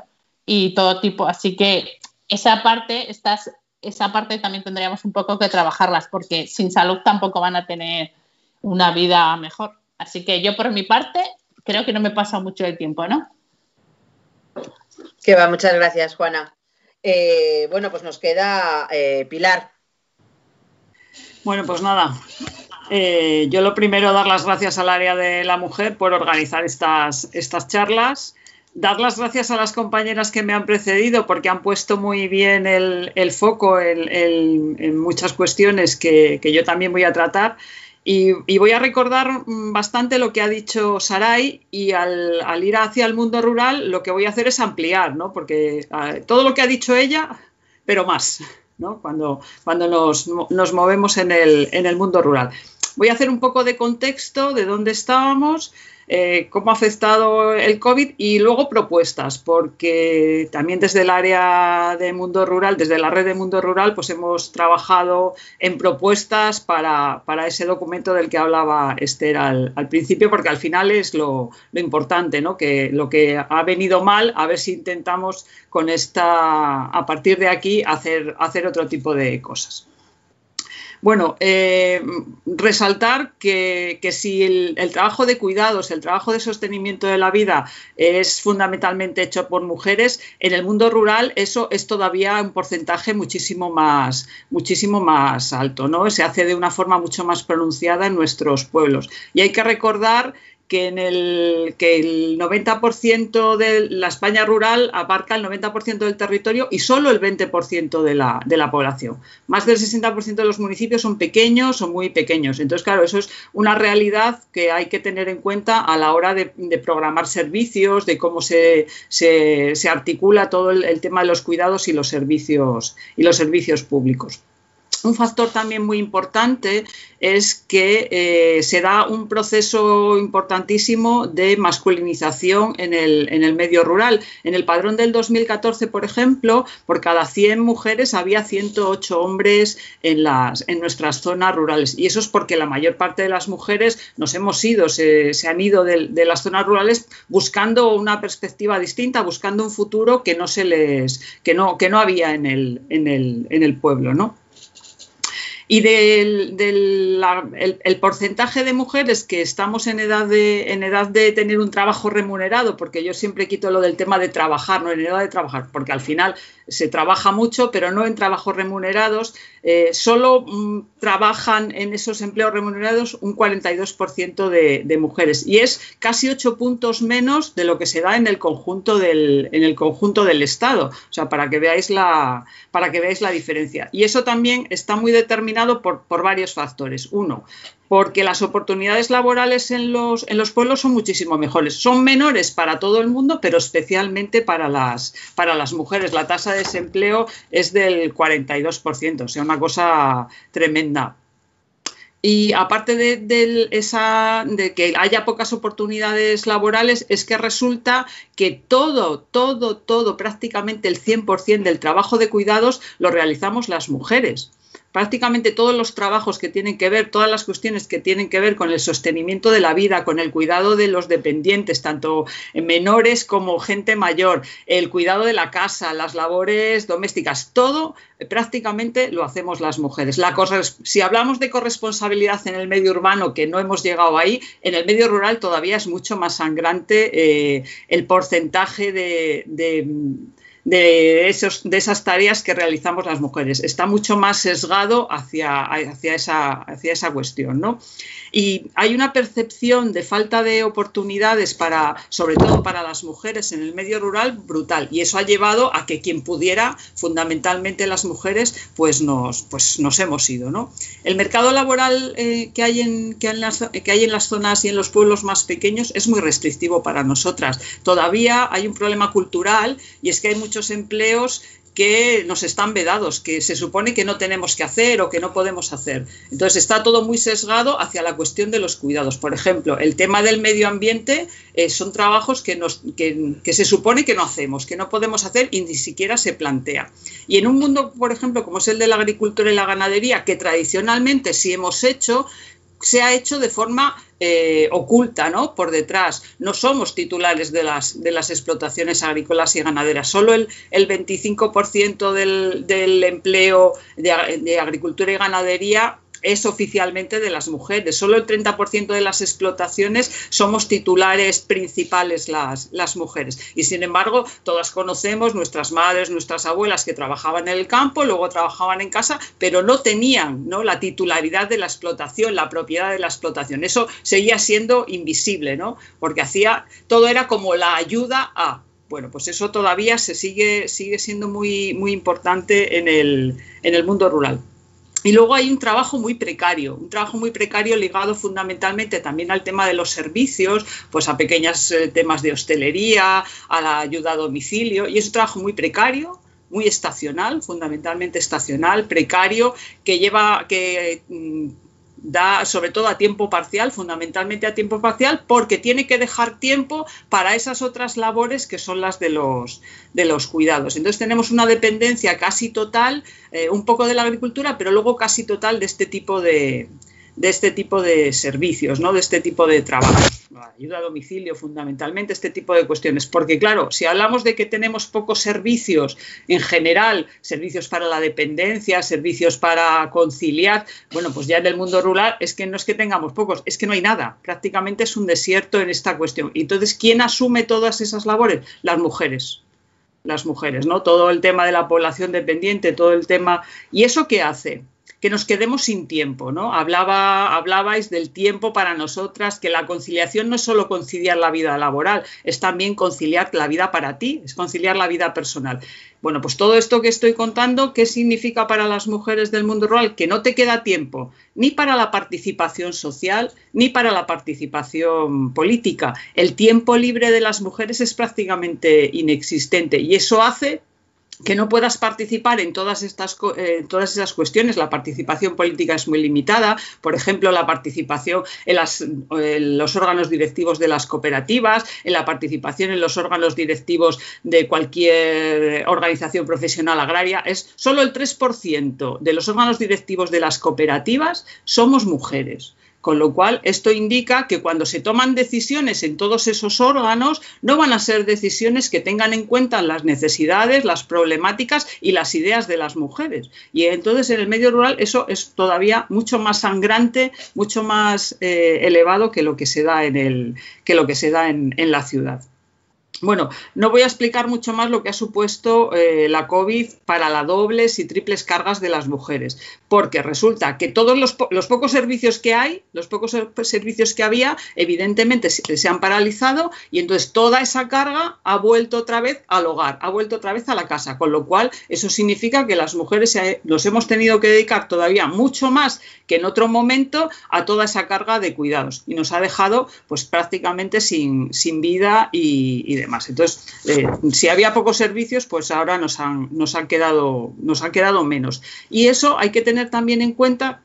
y todo tipo. Así que esa parte, estas, esa parte también tendríamos un poco que trabajarlas porque sin salud tampoco van a tener una vida mejor. Así que yo por mi parte creo que no me pasa mucho el tiempo, ¿no? Que va, muchas gracias, Juana. Eh, bueno, pues nos queda eh, Pilar. Bueno, pues nada, eh, yo lo primero, dar las gracias al área de la mujer por organizar estas, estas charlas. Dar las gracias a las compañeras que me han precedido porque han puesto muy bien el, foco en, muchas cuestiones que, yo también voy a tratar. Y, voy a recordar bastante lo que ha dicho Saray y al, ir hacia el mundo rural lo que voy a hacer es ampliar, ¿no? porque ah, todo lo que ha dicho ella, pero más. ¿no? Cuando, cuando nos, nos movemos en el, en el mundo rural. Voy a hacer un poco de contexto de dónde estábamos, eh, cómo ha afectado el COVID y luego propuestas, porque también desde el área de mundo rural, desde la red de mundo rural, pues hemos trabajado en propuestas para, ese documento del que hablaba Esther al, principio, porque al final es lo, importante, ¿no? que lo que ha venido mal, a ver si intentamos con esta, a partir de aquí, hacer, hacer otro tipo de cosas. Bueno, eh, resaltar que, si el, trabajo de cuidados, el trabajo de sostenimiento de la vida es fundamentalmente hecho por mujeres, en el mundo rural eso es todavía un porcentaje muchísimo más, muchísimo más alto, ¿no? Se hace de una forma mucho más pronunciada en nuestros pueblos. Y hay que recordar que, en el, que el 90% de la España rural abarca el 90% del territorio y solo el 20% de la, de la población. Más del 60% de los municipios son pequeños o muy pequeños. Entonces, claro, eso es una realidad que hay que tener en cuenta a la hora de, programar servicios, de cómo se, se, articula todo el, el, tema de los cuidados y los servicios, y los servicios públicos. Un factor también muy importante es que eh, se da un proceso importantísimo de masculinización en el, medio rural. En el padrón del 2014, por ejemplo, por cada 100 mujeres había 108 hombres en, las, en nuestras zonas rurales. Y eso es porque la mayor parte de las mujeres nos hemos ido, se, han ido de, las zonas rurales buscando una perspectiva distinta, buscando un futuro que no se les, que no, que no había en el, en el, en el pueblo, ¿no? Y del, el, porcentaje de mujeres que estamos en edad, de, en edad de tener un trabajo remunerado, porque yo siempre quito lo del tema de trabajar, no en edad de trabajar, porque al final se trabaja mucho, pero no en trabajos remunerados. Eh, solo mm, trabajan en esos empleos remunerados un 42% de, de, mujeres y es casi 8 puntos menos de lo que se da en el conjunto del, en el conjunto del Estado. O sea, para que veáis la, para que veáis la diferencia. Y eso también está muy determinado por varios factores. Uno, porque las oportunidades laborales en los, en los pueblos son muchísimo mejores. Son menores para todo el mundo, pero especialmente para las, para las mujeres. La tasa de desempleo es del 42%, o sea, una cosa tremenda. Y aparte de, esa, de que haya pocas oportunidades laborales, es que resulta que todo, todo, todo, prácticamente el 100% del trabajo de cuidados lo realizamos las mujeres prácticamente todos los trabajos que tienen que ver, todas las cuestiones que tienen que ver con el sostenimiento de la vida, con el cuidado de los dependientes, tanto menores como gente mayor, el cuidado de la casa, las labores domésticas, todo eh, prácticamente lo hacemos las mujeres. La si hablamos de corresponsabilidad en el medio urbano, que no hemos llegado ahí, en el medio rural todavía es mucho más sangrante eh, el porcentaje de de, esos, de esas tareas que realizamos las mujeres. Está mucho más sesgado hacia, hacia, esa, hacia esa cuestión. ¿no? Y hay una percepción de falta de oportunidades para, sobre todo para las mujeres en el medio rural, brutal. Y eso ha llevado a que quien pudiera, fundamentalmente las mujeres, pues nos, pues nos hemos ido. ¿no? El mercado laboral eh, que, hay en, que, en las, que hay en las zonas y en los pueblos más pequeños es muy restrictivo para nosotras. Todavía hay un problema cultural y es que hay muchos empleos que nos están vedados, que se supone que no tenemos que hacer o que no podemos hacer. Entonces está todo muy sesgado hacia la cuestión de los cuidados. Por ejemplo, el tema del medio ambiente eh, son trabajos que, que, se supone que no hacemos, que no podemos hacer y ni siquiera se plantea. Y en un mundo, por ejemplo, como es el de la agricultura y la ganadería, que tradicionalmente sí hemos hecho, se ha hecho de forma eh, oculta, ¿no? Por detrás. No somos titulares de las, de las explotaciones agrícolas y ganaderas. Solo el, el 25% del, del empleo de, de agricultura y ganadería es oficialmente de las mujeres. Solo el 30% de las explotaciones somos titulares principales las, las mujeres. Y sin embargo, todas conocemos nuestras madres, nuestras abuelas que trabajaban en el campo, luego trabajaban en casa, pero no tenían ¿no? la titularidad de la explotación, la propiedad de la explotación. Eso seguía siendo invisible, ¿no? porque hacía, todo era como la ayuda a. Bueno, pues eso todavía se sigue, sigue siendo muy, muy importante en el, en el mundo rural. Y luego hay un trabajo muy precario, un trabajo muy precario ligado fundamentalmente también al tema de los servicios, pues a pequeños eh, temas de hostelería, a la ayuda a domicilio, y es un trabajo muy precario, muy estacional, fundamentalmente estacional, precario, que lleva, que mm, da sobre todo a tiempo parcial, fundamentalmente a tiempo parcial, porque tiene que dejar tiempo para esas otras labores que son las de los, de los cuidados. Entonces tenemos una dependencia casi total, eh, un poco de la agricultura, pero luego casi total de este tipo de, de este tipo de servicios, ¿no? de este tipo de trabajos. Ayuda a domicilio, fundamentalmente, este tipo de cuestiones. Porque, claro, si hablamos de que tenemos pocos servicios en general, servicios para la dependencia, servicios para conciliar, bueno, pues ya en el mundo rural es que no es que tengamos pocos, es que no hay nada. Prácticamente es un desierto en esta cuestión. Entonces, ¿quién asume todas esas labores? Las mujeres las mujeres, ¿no? Todo el tema de la población dependiente, todo el tema. ¿Y eso qué hace? Que nos quedemos sin tiempo, ¿no? Hablaba, hablabais del tiempo para nosotras, que la conciliación no es solo conciliar la vida laboral, es también conciliar la vida para ti, es conciliar la vida personal. Bueno, pues todo esto que estoy contando, ¿qué significa para las mujeres del mundo rural? Que no te queda tiempo ni para la participación social ni para la participación política. El tiempo libre de las mujeres es prácticamente inexistente y eso hace que no puedas participar en todas estas eh, todas esas cuestiones. La participación política es muy limitada. Por ejemplo, la participación en, los órganos directivos de las cooperativas, en la participación en los órganos directivos de cualquier organización profesional agraria. Es solo el 3% de los órganos directivos de las cooperativas somos mujeres. Con lo cual, esto indica que cuando se toman decisiones en todos esos órganos, no van a ser decisiones que tengan en cuenta las necesidades, las problemáticas y las ideas de las mujeres. Y entonces en el medio rural eso es todavía mucho más sangrante, mucho más eh, elevado que lo que se da en, el, que lo que se da en, en la ciudad. Bueno, no voy a explicar mucho más lo que ha supuesto eh, la COVID para las dobles y triples cargas de las mujeres, porque resulta que todos los, pocos servicios que hay, los pocos servicios que había, evidentemente se, han paralizado y entonces toda esa carga ha vuelto otra vez al hogar, ha vuelto otra vez a la casa, con lo cual eso significa que las mujeres nos hemos tenido que dedicar todavía mucho más que en otro momento a toda esa carga de cuidados y nos ha dejado pues prácticamente sin, vida y, y entonces, eh, si había pocos servicios, pues ahora nos han, nos, han quedado, nos han quedado menos. Y eso hay que tener también en cuenta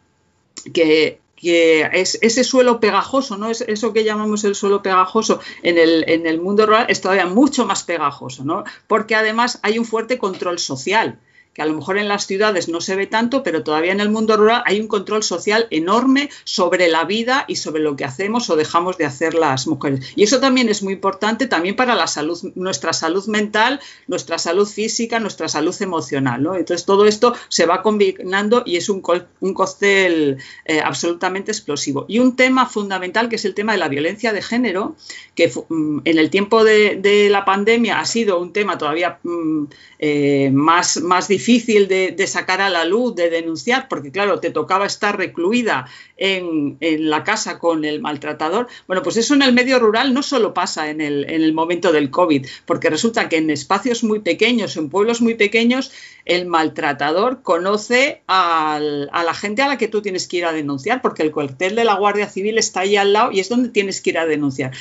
que es ese suelo pegajoso, ¿no? Es eso que llamamos el suelo pegajoso en el, en el mundo rural es todavía mucho más pegajoso, ¿no? Porque además hay un fuerte control social que a lo mejor en las ciudades no se ve tanto, pero todavía en el mundo rural hay un control social enorme sobre la vida y sobre lo que hacemos o dejamos de hacer las mujeres. Y eso también es muy importante también para la salud, nuestra salud mental, nuestra salud física, nuestra salud emocional. Entonces todo esto se va combinando y es un, un cóctel eh, absolutamente explosivo. Y un tema fundamental que es el tema de la violencia de género, que mm, en el tiempo de, la pandemia ha sido un tema todavía mm, eh, más, más difícil difícil de, sacar a la luz, de denunciar, porque claro, te tocaba estar recluida en, la casa con el maltratador. Bueno, pues eso en el medio rural no solo pasa en el, en el momento del COVID, porque resulta que en espacios muy pequeños, en pueblos muy pequeños, el maltratador conoce a la gente a la que tú tienes que ir a denunciar, porque el cuartel de la Guardia Civil está ahí al lado y es donde tienes que ir a denunciar.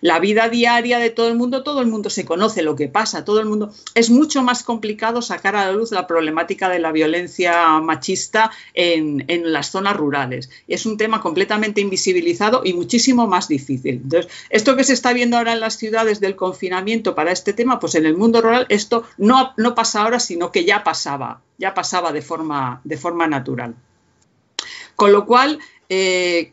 la vida diaria de todo el mundo, todo el mundo se conoce lo que pasa, todo el mundo. Es mucho más complicado sacar a la luz la problemática de la violencia machista en, las zonas rurales. Es un tema completamente invisibilizado y muchísimo más difícil. Entonces, esto que se está viendo ahora en las ciudades del confinamiento para este tema, pues en el mundo rural esto no, no pasa ahora, sino que ya pasaba, ya pasaba de forma, de forma natural. Con lo cual, eh,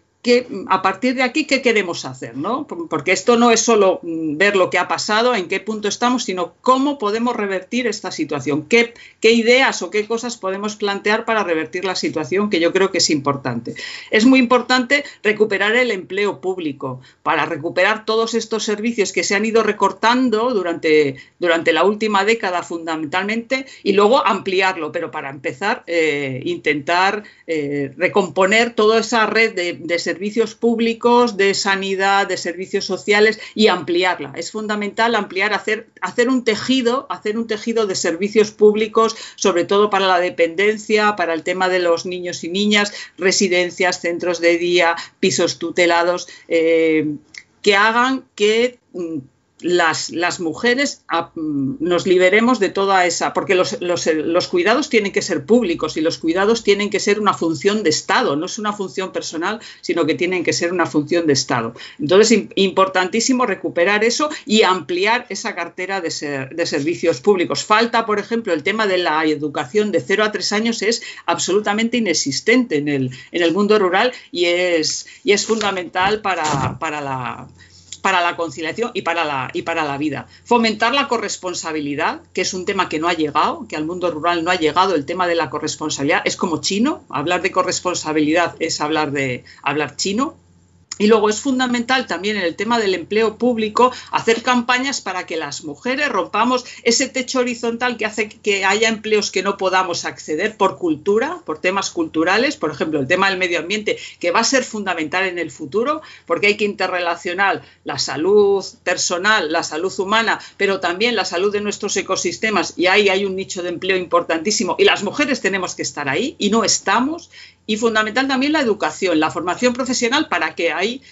a partir de aquí, ¿qué queremos hacer? ¿no? Porque esto no es solo mm, ver lo que ha pasado, en qué punto estamos, sino cómo podemos revertir esta situación, qué, qué ideas o qué cosas podemos plantear para revertir la situación, que yo creo que es importante. Es muy importante recuperar el empleo público, para recuperar todos estos servicios que se han ido recortando durante, durante la última década fundamentalmente y luego ampliarlo, pero para empezar, eh, intentar eh, recomponer toda esa red de, de servicios públicos, de sanidad, de servicios sociales y ampliarla. Es fundamental ampliar, hacer, hacer un tejido, hacer un tejido de servicios públicos, sobre todo para la dependencia, para el tema de los niños y niñas, residencias, centros de día, pisos tutelados, eh, que hagan que mm, las, las mujeres nos liberemos de toda esa, porque los, los, cuidados tienen que ser públicos y los cuidados tienen que ser una función de Estado, no es una función personal, sino que tienen que ser una función de Estado. Entonces, importantísimo recuperar eso y ampliar esa cartera de, de servicios públicos. Falta, por ejemplo, el tema de la educación de 0 a 3 años es absolutamente inexistente en el, en el mundo rural y es, y es fundamental para, para la para la conciliación y para la, y para la vida. Fomentar la corresponsabilidad, que es un tema que no ha llegado, que al mundo rural no ha llegado el tema de la corresponsabilidad. Es como chino, hablar de corresponsabilidad es hablar de hablar chino, y luego es fundamental también en el tema del empleo público hacer campañas para que las mujeres rompamos ese techo horizontal que hace que haya empleos que no podamos acceder por cultura, por temas culturales, por ejemplo, el tema del medio ambiente, que va a ser fundamental en el futuro, porque hay que interrelacionar la salud personal, la salud humana, pero también la salud de nuestros ecosistemas, y ahí hay un nicho de empleo importantísimo, y las mujeres tenemos que estar ahí, y no estamos, y fundamental también la educación, la formación profesional para que ahí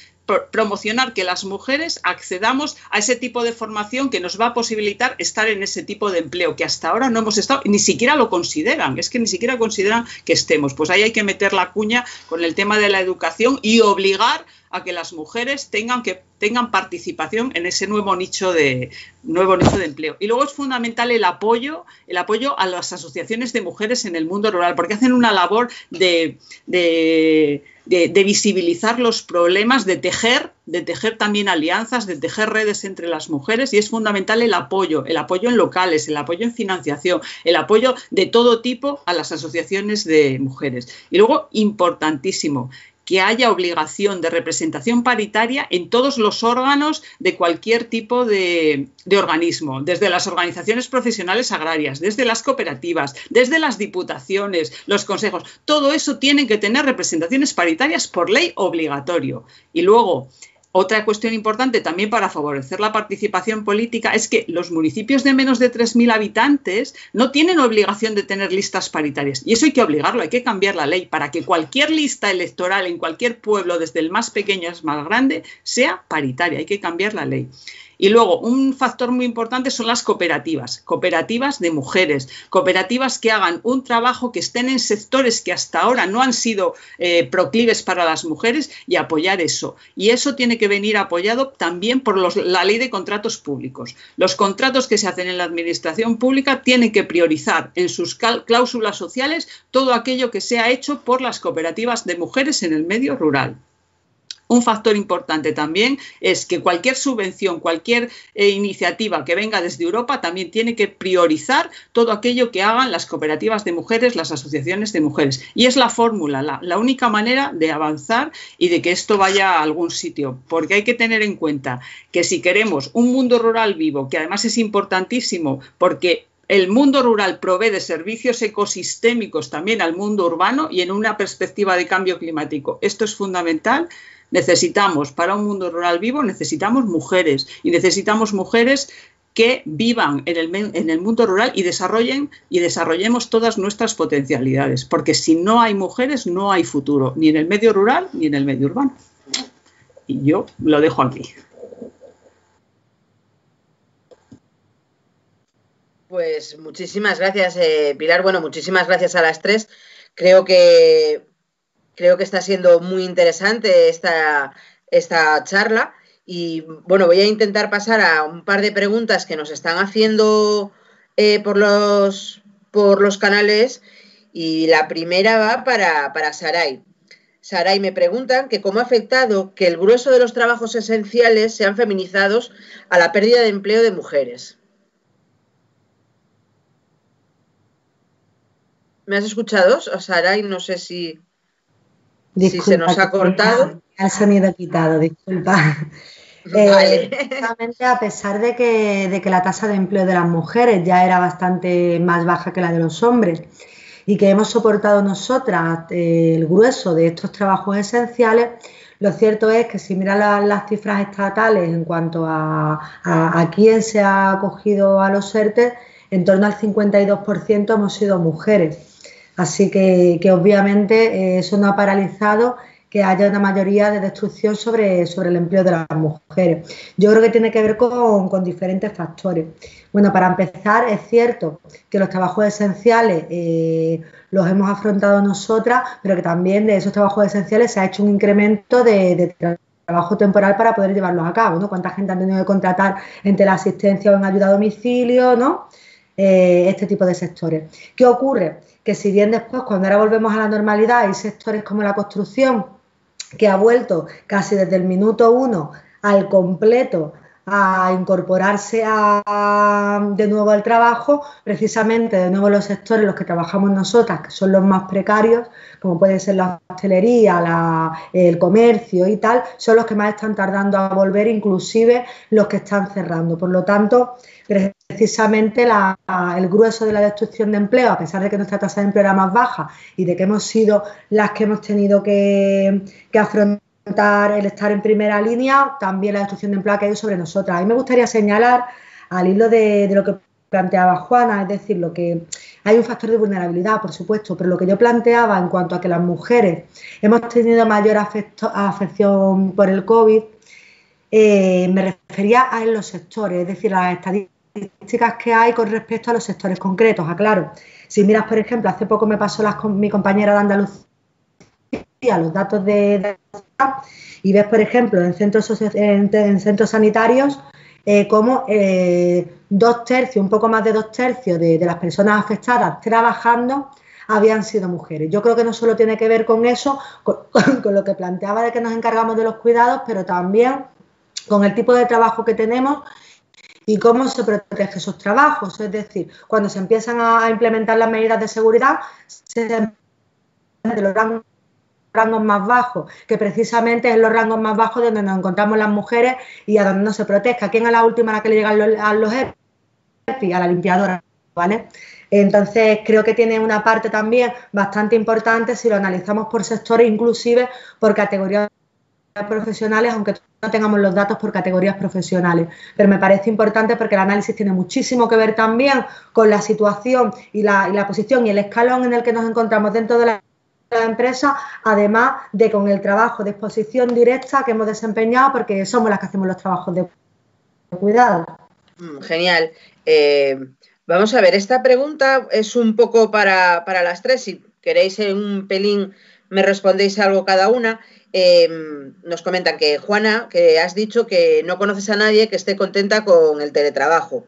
promocionar que las mujeres accedamos a ese tipo de formación que nos va a posibilitar estar en ese tipo de empleo que hasta ahora no hemos estado, ni siquiera lo consideran, es que ni siquiera consideran que estemos. Pues ahí hay que meter la cuña con el tema de la educación y obligar a que las mujeres tengan que tengan participación en ese nuevo nicho de nuevo nicho de empleo. Y luego es fundamental el apoyo, el apoyo a las asociaciones de mujeres en el mundo rural, porque hacen una labor de, de, de visibilizar los problemas, de tejer, de tejer también alianzas, de tejer redes entre las mujeres, y es fundamental el apoyo, el apoyo en locales, el apoyo en financiación, el apoyo de todo tipo a las asociaciones de mujeres. Y luego, importantísimo, que haya obligación de representación paritaria en todos los órganos de cualquier tipo de, organismo, desde las organizaciones profesionales agrarias, desde las cooperativas, desde las diputaciones, los consejos. Todo eso tiene que tener representaciones paritarias por ley obligatorio. Y luego, otra cuestión importante también para favorecer la participación política es que los municipios de menos de 3.000 habitantes no tienen obligación de tener listas paritarias. Y eso hay que obligarlo, hay que cambiar la ley para que cualquier lista electoral en cualquier pueblo, desde el más pequeño al más grande, sea paritaria. Hay que cambiar la ley. Y luego, un factor muy importante son las cooperativas, cooperativas de mujeres, cooperativas que hagan un trabajo que estén en sectores que hasta ahora no han sido eh, proclives para las mujeres y apoyar eso. Y eso tiene que venir apoyado también por la ley de contratos públicos. Los contratos que se hacen en la administración pública tienen que priorizar en sus cláusulas sociales todo aquello que sea hecho por las cooperativas de mujeres en el medio rural. Un factor importante también es que cualquier subvención, cualquier eh, iniciativa que venga desde Europa también tiene que priorizar todo aquello que hagan las cooperativas de mujeres, las asociaciones de mujeres. Y es la fórmula, la, la única manera de avanzar y de que esto vaya a algún sitio. Porque hay que tener en cuenta que si queremos un mundo rural vivo, que además es importantísimo porque el mundo rural provee de servicios ecosistémicos también al mundo urbano y en una perspectiva de cambio climático. Esto es fundamental Necesitamos, para un mundo rural vivo, necesitamos mujeres y necesitamos mujeres que vivan en el, en el, mundo rural y desarrollen y desarrollemos todas nuestras potencialidades, porque si no hay mujeres no hay futuro, ni en el medio rural ni en el medio urbano. Y yo lo dejo aquí. Pues muchísimas gracias, eh, Pilar. Bueno, muchísimas gracias a las tres. Creo que Creo que está siendo muy interesante esta, esta charla y bueno, voy a intentar pasar a un par de preguntas que nos están haciendo eh, por, los, por los canales y la primera va para, para Saray. Saray me preguntan que cómo ha afectado que el grueso de los trabajos esenciales sean feminizados a la pérdida de empleo de mujeres. ¿Me has escuchado, Saray? No sé si si se nos ha cortado. El sonido quitado, disculpa. [LAUGHS] Eh, a pesar de que, de que la tasa de empleo de las mujeres ya era bastante más baja que la de los hombres y que hemos soportado nosotras eh, el grueso de estos trabajos esenciales, lo cierto es que si miran las cifras estatales en cuanto a, a, quién se ha acogido a los ERTE, en torno al 52% hemos sido mujeres. Así que, obviamente eh, eso no ha paralizado que haya una mayoría de destrucción sobre, sobre el empleo de las mujeres. Yo creo que tiene que ver con, diferentes factores. Bueno, para empezar, es cierto que los trabajos esenciales eh, los hemos afrontado nosotras, pero que también de esos trabajos esenciales se ha hecho un incremento de, trabajo temporal para poder llevarlos a cabo, ¿no? Cuánta gente han tenido que contratar entre la asistencia o en ayuda a domicilio, ¿no? Eh, este tipo de sectores. ¿Qué ocurre? que si bien después, cuando ahora volvemos a la normalidad, hay sectores como la construcción, que ha vuelto casi desde el minuto uno al completo a incorporarse de nuevo al trabajo, precisamente de nuevo los sectores en los que trabajamos nosotras, que son los más precarios, como puede ser la hostelería, el comercio y tal, son los que más están tardando a volver, inclusive los que están cerrando. Por lo tanto, precisamente el grueso de la destrucción de empleo, a pesar de que nuestra tasa de empleo era más baja y de que hemos sido las que hemos tenido que, afrontar el estar en primera línea, también la destrucción de empleo ha caído sobre nosotras. A mí me gustaría señalar, al hilo de, lo que planteaba Juana, es decir, lo que hay un factor de vulnerabilidad, por supuesto, pero lo que yo planteaba en cuanto a que las mujeres hemos tenido mayor afección por el COVID, eh, me refería a en los sectores, es decir, las estadísticas que hay con respecto a los sectores concretos, aclaro. Si miras, por ejemplo, hace poco me pasó mi compañera de Andalucía los datos de, y ves, por ejemplo, en centros, en, centros sanitarios eh, como eh, dos tercios, un poco más de dos tercios de, las personas afectadas trabajando habían sido mujeres. Yo creo que no solo tiene que ver con eso, con lo que planteaba de que nos encargamos de los cuidados, pero también con el tipo de trabajo que tenemos y cómo se protege esos trabajos. Es decir, cuando se empiezan a implementar las medidas de seguridad, se logran rangos más bajos, que precisamente es los rangos más bajos donde nos encontramos las mujeres y a donde no se protege. ¿Quién es la última a la que le llegan los, a los herpes? A la limpiadora, ¿vale? Entonces, creo que tiene una parte también bastante importante si lo analizamos por sectores, inclusive por categorías profesionales, aunque no tengamos los datos por categorías profesionales. Pero me parece importante porque el análisis tiene muchísimo que ver también con la situación y la, y la posición y el escalón en el que nos encontramos dentro de la empresa, además de con el trabajo de exposición directa que hemos desempeñado, porque somos las que hacemos los trabajos de cuidado. Mm, genial. Eh, vamos a ver, esta pregunta es un poco para, para, las tres. Si queréis en un pelín me respondéis algo cada una. Eh, nos comentan que Juana, que has dicho que no conoces a nadie que esté contenta con el teletrabajo.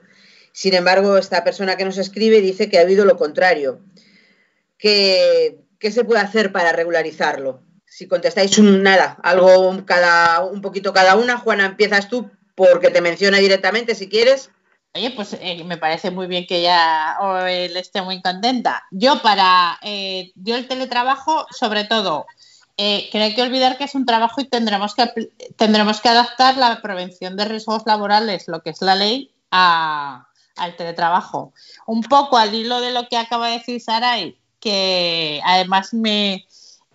Sin embargo, esta persona que nos escribe dice que ha habido lo contrario. Que ¿qué se puede hacer para regularizarlo? Si contestáis un nada, algo cada un poquito cada una, Juana, empiezas tú porque te menciona directamente si quieres. Oye, pues eh, me parece muy bien que ella o él esté muy contenta. Yo para eh, yo el teletrabajo, sobre todo, eh, que hay que olvidar que es un trabajo y tendremos que tendremos que adaptar la prevención de riesgos laborales, lo que es la ley, a, al teletrabajo. Un poco al hilo de lo que acaba de decir Saray, que además me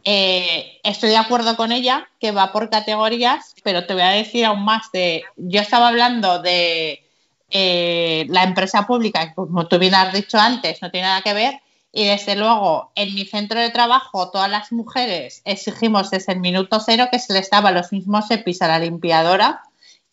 eh, estoy de acuerdo con ella, que va por categorías, pero te voy a decir aún más de, yo estaba hablando de eh, la empresa pública, como tú bien has dicho antes, no tiene nada que ver, y desde luego en mi centro de trabajo todas las mujeres exigimos desde el minuto cero que se les daba los mismos EPIs a la limpiadora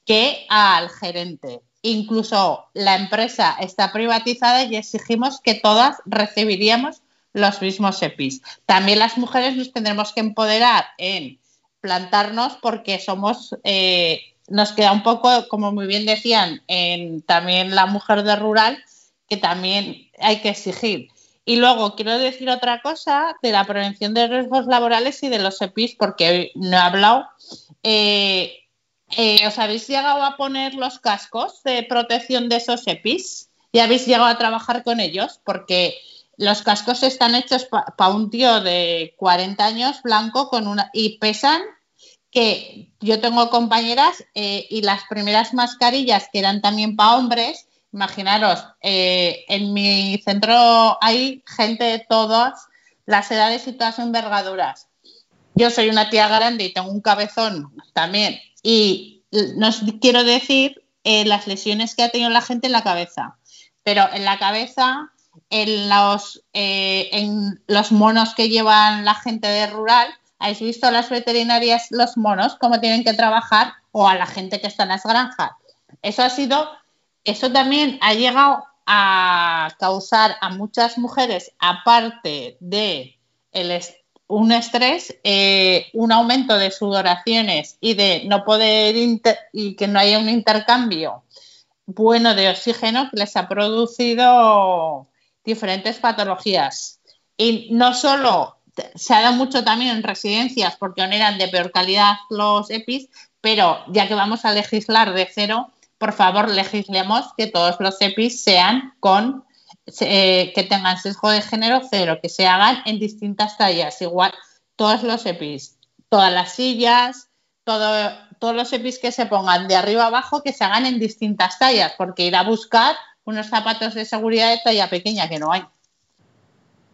que al gerente. Incluso la empresa está privatizada y exigimos que todas recibiríamos los mismos EPIs. También las mujeres nos tendremos que empoderar en plantarnos porque somos, eh, nos queda un poco, como muy bien decían, en también la mujer de rural, que también hay que exigir. Y luego quiero decir otra cosa de la prevención de riesgos laborales y de los EPIs, porque no he hablado. Eh, eh, ¿Os habéis llegado a poner los cascos de protección de esos EPIs? ¿Y habéis llegado a trabajar con ellos? Porque los cascos están hechos para un tío de 40 años blanco con una y pesan que yo tengo compañeras eh, y las primeras mascarillas que eran también para hombres, imaginaros, eh, en mi centro hay gente de todas las edades y todas envergaduras. Yo soy una tía grande y tengo un cabezón también y no quiero decir eh, las lesiones que ha tenido la gente en la cabeza, pero en la cabeza en los, eh, en los monos que llevan la gente de rural, ¿habéis visto a las veterinarias los monos cómo tienen que trabajar o a la gente que está en las granjas? Eso ha sido, eso también ha llegado a causar a muchas mujeres, aparte de un estrés, eh, un aumento de sudoraciones y de no poder y que no haya un intercambio bueno de oxígeno que les ha producido diferentes patologías. Y no solo se ha dado mucho también en residencias porque no eran de peor calidad los EPIs, pero ya que vamos a legislar de cero, por favor legislemos que todos los EPIs sean con eh, que tengan sesgo de género cero, que se hagan en distintas tallas, igual todos los EPIs, todas las sillas, todo, todos los EPIs que se pongan de arriba abajo, que se hagan en distintas tallas, porque ir a buscar unos zapatos de seguridad de talla pequeña que no hay.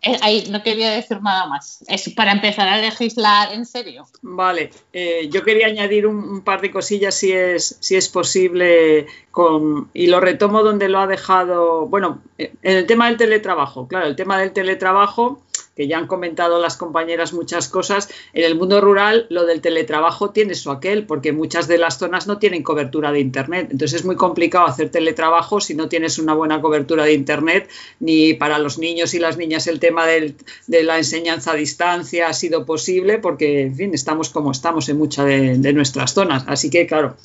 Eh, no quería decir nada más. Es para empezar a legislar en serio. Vale, eh, yo quería añadir un, par de cosillas si es, si es posible y lo retomo donde lo ha dejado, bueno, en el tema del teletrabajo, claro, el tema del teletrabajo que ya han comentado las compañeras muchas cosas, en el mundo rural lo del teletrabajo tiene su aquel, porque muchas de las zonas no tienen cobertura de Internet. Entonces es muy complicado hacer teletrabajo si no tienes una buena cobertura de Internet, ni para los niños y las niñas el tema de la enseñanza a distancia ha sido posible, porque, en fin, estamos como estamos en muchas de, de nuestras zonas. Así que, claro,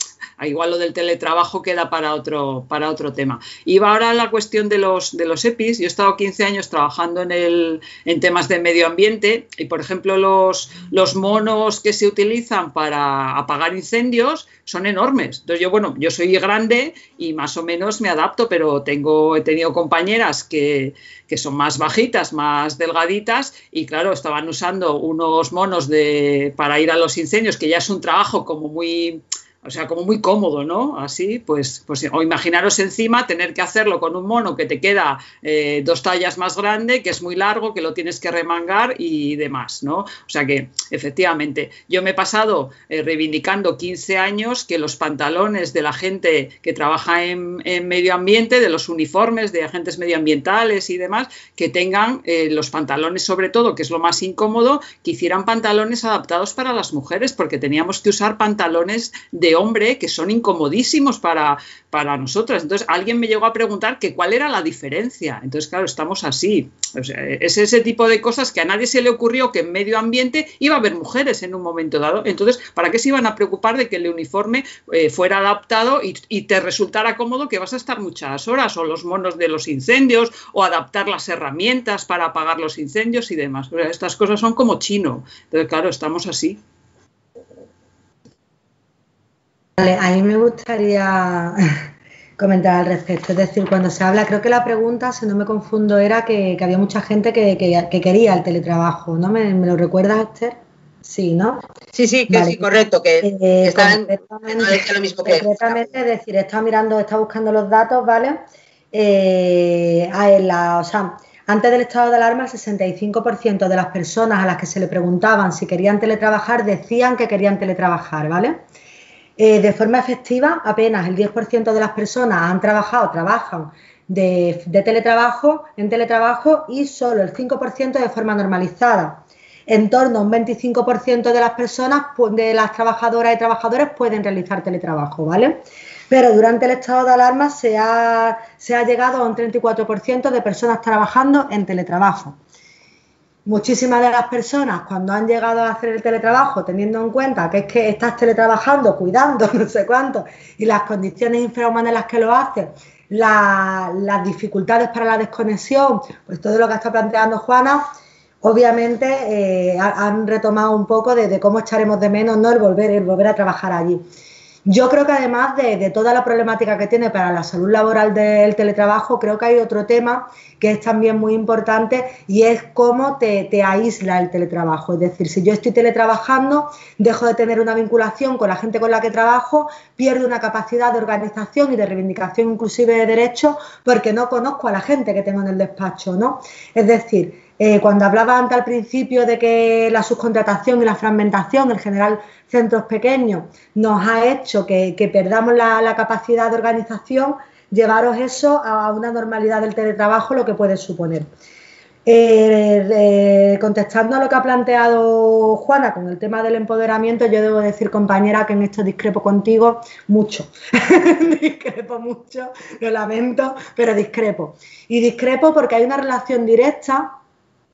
igual lo del teletrabajo queda para otro, para otro tema. Y va ahora la cuestión de los, de los EPIs. Yo he estado 15 años trabajando en, el, en temas de medio ambiente y, por ejemplo, los, los monos que se utilizan para apagar incendios son enormes. Entonces yo, bueno, yo soy grande y más o menos me adapto, pero tengo, he tenido compañeras que, que son más bajitas, más delgaditas y claro, estaban usando unos monos de, para ir a los incendios, que ya es un trabajo como muy o sea, como muy cómodo, ¿no? Así, pues, pues o imaginaros encima tener que hacerlo con un mono que te queda eh, dos tallas más grande, que es muy largo, que lo tienes que remangar y demás, ¿no? O sea que, efectivamente, yo me he pasado eh, reivindicando 15 años que los pantalones de la gente que trabaja en, medio ambiente, de los uniformes de agentes medioambientales y demás, que tengan eh, los pantalones, sobre todo, que es lo más incómodo, que hicieran pantalones adaptados para las mujeres, porque teníamos que usar pantalones de hombre que son incomodísimos para, para nosotras. Entonces, alguien me llegó a preguntar que cuál era la diferencia. Entonces, claro, estamos así. es ese tipo de cosas que a nadie se le ocurrió que en medio ambiente iba a haber mujeres en un momento dado. Entonces, ¿para qué se iban a preocupar de que el uniforme eh, fuera adaptado y, te resultara cómodo que vas a estar muchas horas o los monos de los incendios o adaptar las herramientas para apagar los incendios y demás? estas cosas son como chino. Entonces, claro, estamos así. A mí me gustaría [LAUGHS] comentar al respecto. Es decir, cuando se habla, creo que la pregunta, si no me confundo, era que, había mucha gente que, quería el teletrabajo, ¿no? ¿Me, lo recuerdas, Esther? Sí, ¿no? Sí, sí, que sí, correcto, que eh, están lo mismo que... Concretamente, es decir, estaba mirando, estaba buscando los datos, ¿vale? Eh, la, o sea, antes del estado de alarma, el 65% de las personas a las que se le preguntaban si querían teletrabajar decían que querían teletrabajar, ¿vale? Eh, de forma efectiva, apenas el 10% de las personas han trabajado, trabajan de, teletrabajo, en teletrabajo y solo el 5% de forma normalizada. En torno a un 25% de las personas, de las trabajadoras y trabajadores pueden realizar teletrabajo, ¿vale? Pero durante el estado de alarma se ha, se ha llegado a un 34% de personas trabajando en teletrabajo muchísimas de las personas cuando han llegado a hacer el teletrabajo, teniendo en cuenta que es que estás teletrabajando, cuidando, [LAUGHS] no sé cuánto, y las condiciones infrahumanas en las que lo haces, las dificultades para la desconexión, pues todo lo que está planteando Juana, obviamente eh, han retomado un poco de, cómo echaremos de menos ¿no? el, volver, el volver a trabajar allí. Yo creo que además de, toda la problemática que tiene para la salud laboral del teletrabajo, creo que hay otro tema que es también muy importante y es cómo te, aísla el teletrabajo. Es decir, si yo estoy teletrabajando, dejo de tener una vinculación con la gente con la que trabajo, pierdo una capacidad de organización y de reivindicación inclusive de derechos porque no conozco a la gente que tengo en el despacho, ¿no? Es decir, eh, cuando hablaba antes al principio de que la subcontratación y la fragmentación, en general centros pequeños, nos ha hecho que, perdamos la, capacidad de organización, llevaros eso a una normalidad del teletrabajo, lo que puede suponer. Eh, eh, contestando a lo que ha planteado Juana con el tema del empoderamiento, yo debo decir, compañera, que en esto discrepo contigo mucho. [LAUGHS] discrepo mucho, lo lamento, pero discrepo. Y discrepo porque hay una relación directa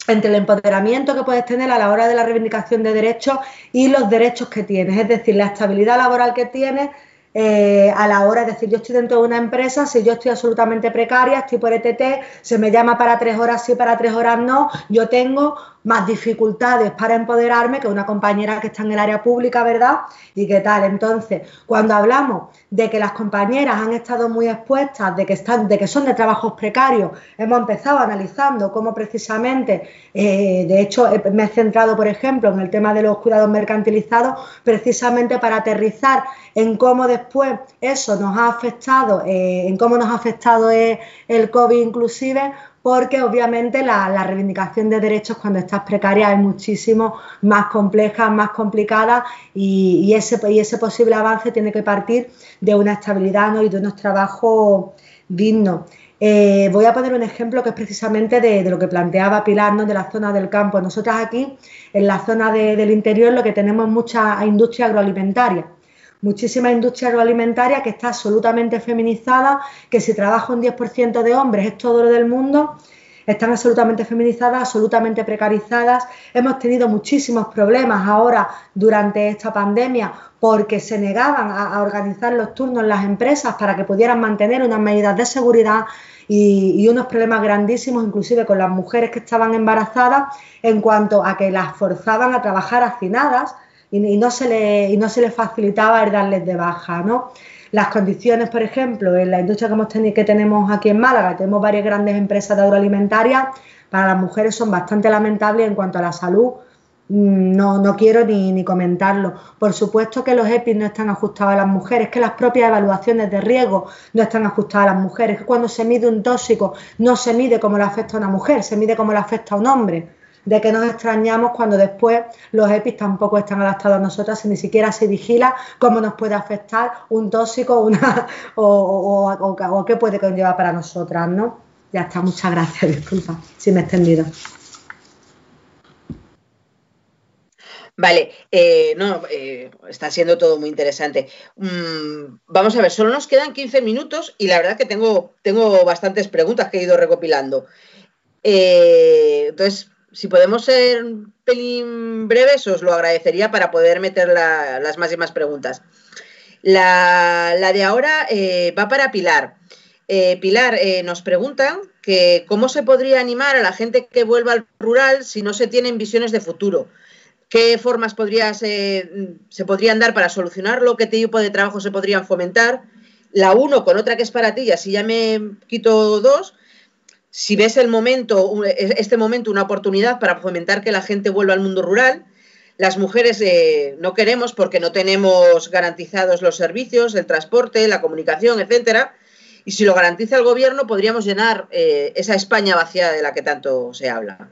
entre el empoderamiento que puedes tener a la hora de la reivindicación de derechos y los derechos que tienes, es decir, la estabilidad laboral que tienes eh, a la hora, es decir, yo estoy dentro de una empresa, si yo estoy absolutamente precaria, estoy por ETT, se me llama para tres horas sí, para tres horas no, yo tengo más dificultades para empoderarme que una compañera que está en el área pública, ¿verdad? Y qué tal. Entonces, cuando hablamos de que las compañeras han estado muy expuestas, de que, están, de que son de trabajos precarios, hemos empezado analizando cómo precisamente, eh, de hecho, me he centrado, por ejemplo, en el tema de los cuidados mercantilizados, precisamente para aterrizar en cómo después eso nos ha afectado, eh, en cómo nos ha afectado el COVID inclusive, porque obviamente la, reivindicación de derechos cuando estás precaria es muchísimo más compleja, más complicada y, ese, ese posible avance tiene que partir de una estabilidad y de unos trabajos dignos. Eh, voy a poner un ejemplo que es precisamente de, lo que planteaba Pilar, ¿no? de la zona del campo. Nosotras aquí, en la zona del interior, lo que tenemos es mucha industria agroalimentaria muchísima industria agroalimentaria que está absolutamente feminizada, que si trabaja un 10% de hombres es todo lo del mundo. están absolutamente feminizadas, absolutamente precarizadas. Hemos tenido muchísimos problemas ahora durante esta pandemia porque se negaban a, organizar los turnos en las empresas para que pudieran mantener unas medidas de seguridad y, unos problemas grandísimos, inclusive con las mujeres que estaban embarazadas, en cuanto a que las forzaban a trabajar hacinadas y, no, se le, y no se les facilitaba el darles de baja, ¿no? Las condiciones, por ejemplo, en la industria que, hemos que tenemos aquí en Málaga, tenemos varias grandes empresas de agroalimentaria, para las mujeres son bastante lamentables en cuanto a la salud. Mm, no, no quiero ni, ni comentarlo. Por supuesto que los EPIs no están ajustados a las mujeres, que las propias evaluaciones de riesgo no están ajustadas a las mujeres, que cuando se mide un tóxico no se mide como le afecta a una mujer, se mide como le afecta a un hombre de que nos extrañamos cuando después los EPIs tampoco están adaptados a nosotras y ni siquiera se vigila cómo nos puede afectar un tóxico una, o, o, qué puede conllevar para nosotras, ¿no? Ya está, muchas gracias, disculpa si me he extendido. Vale, eh, no, eh, está siendo todo muy interesante. Mm, vamos a ver, solo nos quedan 15 minutos y la verdad que tengo, tengo bastantes preguntas que he ido recopilando. Eh, entonces, si podemos ser un pelín breves, os lo agradecería para poder meter las más y más preguntas. La, de ahora eh, va para Pilar. Eh, Pilar, eh, nos preguntan que cómo se podría animar a la gente que vuelva al rural si no se tienen visiones de futuro. ¿Qué formas se podrían dar para solucionarlo? ¿Qué tipo de trabajo se podrían fomentar? La uno con otra que es para ti, y así ya me quito dos si ves el momento, este momento una oportunidad para fomentar que la gente vuelva al mundo rural, las mujeres eh, no queremos porque no tenemos garantizados los servicios, el transporte, la comunicación, etcétera. Y si lo garantiza el gobierno, podríamos llenar eh, esa España vacía de la que tanto se habla.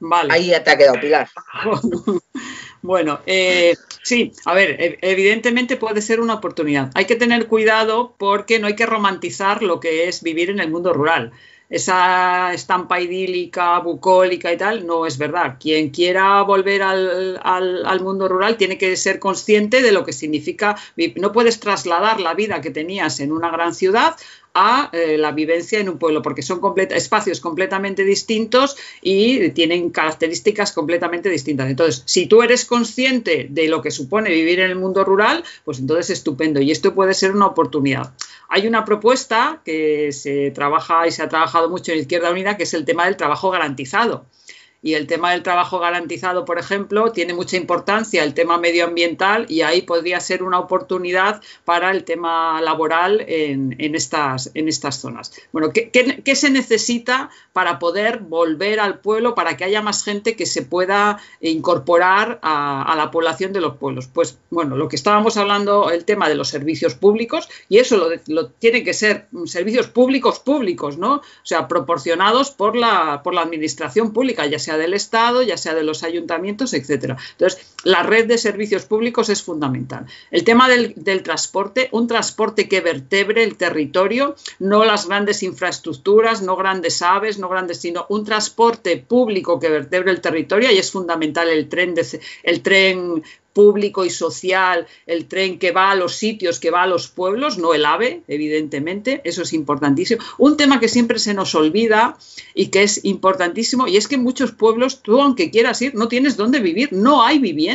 Vale. Ahí te ha quedado, Pilar. [LAUGHS] bueno, eh, Sí, a ver, evidentemente puede ser una oportunidad. Hay que tener cuidado porque no hay que romantizar lo que es vivir en el mundo rural. Esa estampa idílica, bucólica y tal, no es verdad. Quien quiera volver al, al, mundo rural tiene que ser consciente de lo que significa. No puedes trasladar la vida que tenías en una gran ciudad a eh, la vivencia en un pueblo, porque son espacios completamente distintos y tienen características completamente distintas. Entonces, si tú eres consciente de lo que supone vivir en el mundo rural, pues entonces estupendo. Y esto puede ser una oportunidad. Hay una propuesta que se trabaja y se ha trabajado mucho en Izquierda Unida, que es el tema del trabajo garantizado. Y el tema del trabajo garantizado, por ejemplo, tiene mucha importancia el tema medioambiental y ahí podría ser una oportunidad para el tema laboral en, estas, en estas zonas. Bueno, ¿qué, se necesita para poder volver al pueblo, para que haya más gente que se pueda incorporar a, la población de los pueblos? Pues bueno, lo que estábamos hablando, el tema de los servicios públicos, y eso lo, lo tiene que ser servicios públicos públicos, ¿no? O sea, proporcionados por la, por la administración pública, ya sea del Estado, ya sea de los ayuntamientos, etcétera. Entonces, la red de servicios públicos es fundamental. El tema del, transporte, un transporte que vertebre el territorio, no las grandes infraestructuras, no grandes aves, no grandes, sino un transporte público que vertebre el territorio y es fundamental el tren, de, el tren público y social, el tren que va a los sitios, que va a los pueblos, no el AVE, evidentemente, eso es importantísimo. Un tema que siempre se nos olvida y que es importantísimo, y es que en muchos pueblos, tú aunque quieras ir, no tienes dónde vivir, no hay vivienda.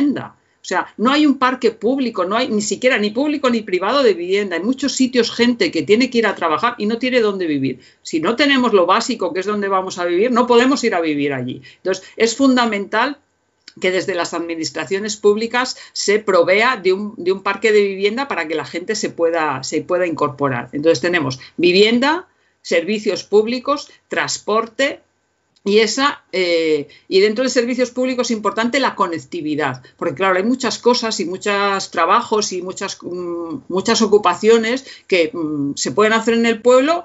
O sea, no hay un parque público, no hay ni siquiera ni público ni privado de vivienda. En muchos sitios gente que tiene que ir a trabajar y no tiene dónde vivir. Si no tenemos lo básico, que es donde vamos a vivir, no podemos ir a vivir allí. Entonces, es fundamental que desde las administraciones públicas se provea de un, de un, parque de vivienda para que la gente se pueda, se pueda incorporar. Entonces tenemos vivienda, servicios públicos, transporte, y, esa, eh, y dentro de servicios públicos es importante la conectividad, porque claro, hay muchas cosas y muchos trabajos y muchas, mm, muchas ocupaciones que mm, se pueden hacer en el pueblo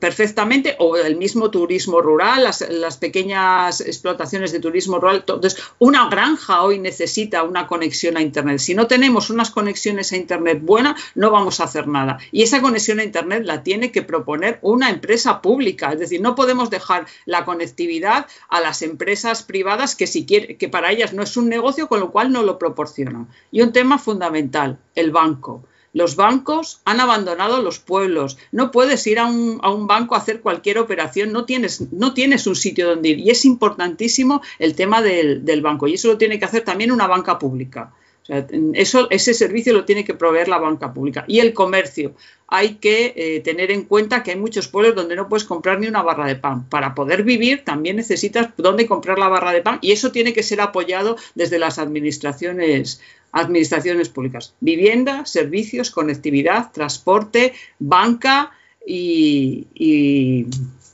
perfectamente, o el mismo turismo rural, las, pequeñas explotaciones de turismo rural. Entonces, una granja hoy necesita una conexión a Internet. Si no tenemos unas conexiones a Internet buenas, no vamos a hacer nada. Y esa conexión a Internet la tiene que proponer una empresa pública. Es decir, no podemos dejar la conectividad a las empresas privadas que, si que para ellas no es un negocio, con lo cual no lo proporcionan. Y un tema fundamental, el banco Los bancos han abandonado los pueblos. No puedes ir a un, banco a hacer cualquier operación, no tienes, no tienes, un sitio donde ir. Y es importantísimo el tema del, del banco. Y eso lo tiene que hacer también una banca pública. eso, ese servicio lo tiene que proveer la banca pública. Y el comercio. Hay que eh, tener en cuenta que hay muchos pueblos donde no puedes comprar ni una barra de pan. Para poder vivir también necesitas dónde comprar la barra de pan y eso tiene que ser apoyado desde las administraciones administraciones públicas. Vivienda, servicios, conectividad, transporte, banca y, y,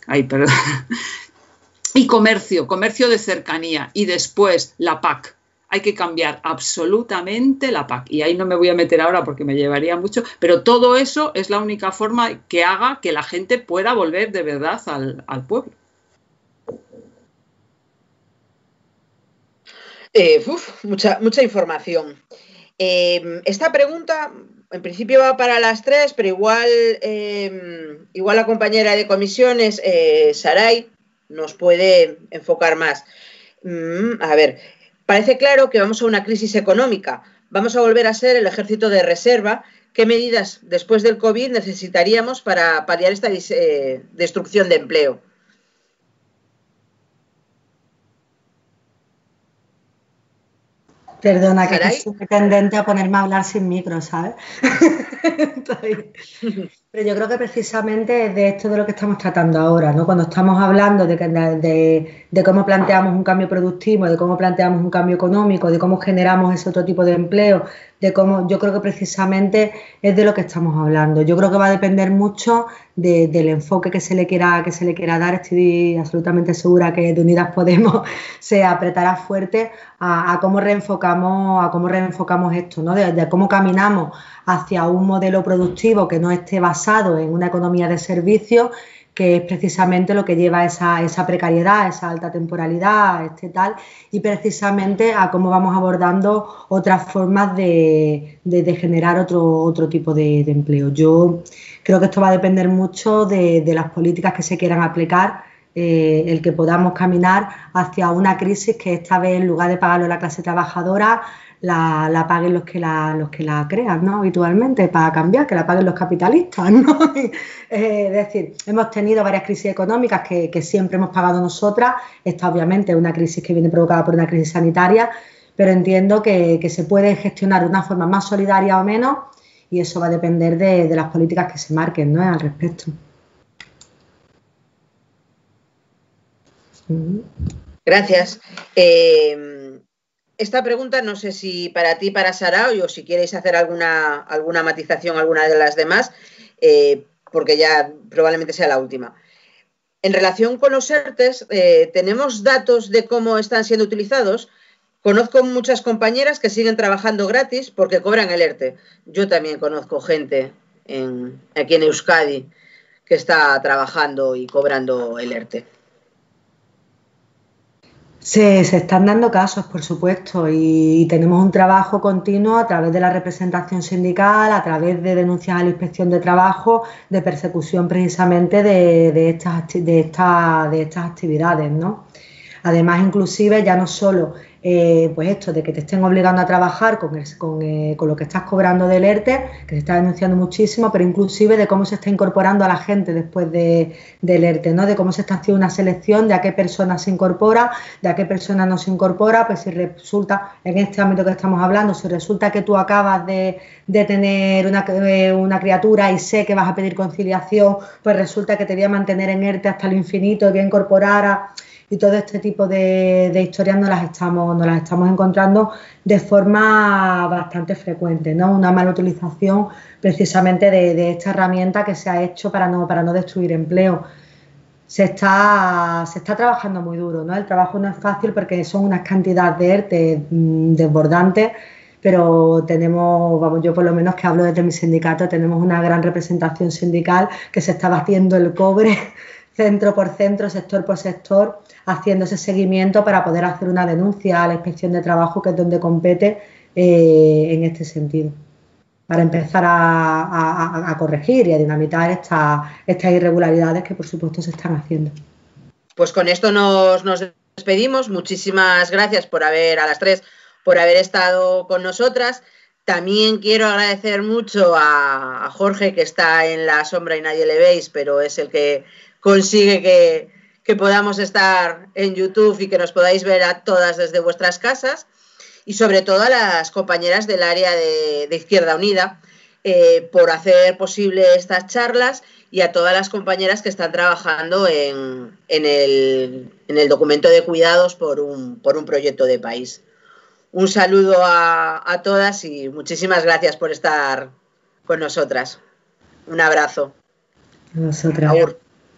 [LAUGHS] y comercio, comercio de cercanía. Y después la PAC. Hay que cambiar absolutamente la PAC. Y ahí no me voy a meter ahora porque me llevaría mucho, pero todo eso es la única forma que haga que la gente pueda volver de verdad al, al pueblo. Eh, mucha, mucha información. Em, esta pregunta, en principio va para las tres, pero igual, em, igual la compañera de comisiones, eh, Saray, nos puede enfocar más. Mm, a ver, parece claro que vamos a una crisis económica. Vamos a volver a ser el ejército de reserva. ¿Qué medidas después del COVID necesitaríamos para paliar esta eh, destrucción de empleo? Perdona, que soy tendente a ponerme a hablar sin micro, ¿sabes? [LAUGHS] Pero yo creo que precisamente es de esto de lo que estamos tratando ahora, ¿no? Cuando estamos hablando de, de, cómo planteamos un cambio productivo, de cómo planteamos un cambio económico, de cómo generamos ese otro tipo de empleo, de cómo yo creo que precisamente es de lo que estamos hablando. Yo creo que va a depender mucho del enfoque que se le quiera que se le quiera dar. Estoy absolutamente segura que de Unidas Podemos [LAUGHS] se apretará fuerte a, cómo reenfocamos a cómo reenfocamos esto, ¿no? de cómo caminamos hacia un modelo productivo que no esté basado en una economía de servicios, que es precisamente lo que lleva a esa, esa precariedad, esa alta temporalidad, este tal, y precisamente a cómo vamos abordando otras formas de, generar otro, otro tipo de, empleo. Yo creo que esto va a depender mucho de, las políticas que se quieran aplicar eh, el que podamos caminar hacia una crisis que esta vez en lugar de pagarlo a la clase trabajadora la, paguen los que la, los que la crean, ¿no? Habitualmente, para cambiar, que la paguen los capitalistas, [LAUGHS] ¿no? Eh, es decir, hemos tenido varias crisis económicas que, siempre hemos pagado nosotras. Esta obviamente es una crisis que viene provocada por una crisis sanitaria, pero entiendo que, se puede gestionar de una forma más solidaria o menos y eso va a depender de, las políticas que se marquen, ¿no? Al respecto. Gracias. Eh, esta pregunta no sé si para ti, para Sara, o si queréis hacer alguna, alguna matización, alguna de las demás, eh, porque ya probablemente sea la última. En relación con los ERTES, eh, tenemos datos de cómo están siendo utilizados. Conozco muchas compañeras que siguen trabajando gratis porque cobran el ERTE. Yo también conozco gente aquí en Euskadi que está trabajando y cobrando el ERTE. Se, están dando casos, por supuesto, y, tenemos un trabajo continuo a través de la representación sindical, a través de denuncias a la inspección de trabajo, de persecución precisamente de, estas, de, de estas actividades. ¿no? Además, inclusive, ya no solo eh, pues esto de que te estén obligando a trabajar con, eh, con, lo que estás cobrando del ERTE, que se está denunciando muchísimo, pero inclusive de cómo se está incorporando a la gente después de, del ERTE, ¿no? de cómo se está haciendo una selección de a qué persona se incorpora, de a qué persona no se incorpora, pues si resulta, en este ámbito que estamos hablando, si resulta que tú acabas de, tener una, eh, una criatura y sé que vas a pedir conciliación, pues resulta que te voy a mantener en ERTE hasta lo infinito y voy a incorporar a y todo este tipo de, historias nos las estamos, las estamos encontrando de forma bastante frecuente, ¿no? Una mala utilización precisamente de, esta herramienta que se ha hecho para no, para no destruir empleo. Se está, se está trabajando muy duro, ¿no? El trabajo no es fácil porque son unas cantidades de ERTE mm, desbordantes, pero tenemos, vamos, yo por lo menos que hablo desde mi sindicato, tenemos una gran representación sindical que se está batiendo el cobre centro por centro, sector por sector, haciendo ese seguimiento para poder hacer una denuncia a la inspección de trabajo, que es donde compete eh, en este sentido, para empezar a, corregir y a dinamitar estas irregularidades que por supuesto se están haciendo. Pues con esto nos despedimos. Muchísimas gracias por haber, a las tres, por haber estado con nosotras. También quiero agradecer mucho a, Jorge, que está en la sombra y nadie le veis, pero es el que consigue que, podamos estar en YouTube y que nos podáis ver a todas desde vuestras casas. Y sobre todo a las compañeras del área de, Izquierda Unida eh, por hacer posible estas charlas y a todas las compañeras que están trabajando en, el, documento de cuidados por un, por un proyecto de país. Un saludo a, todas y muchísimas gracias por estar con nosotras. Un abrazo. Nosotras.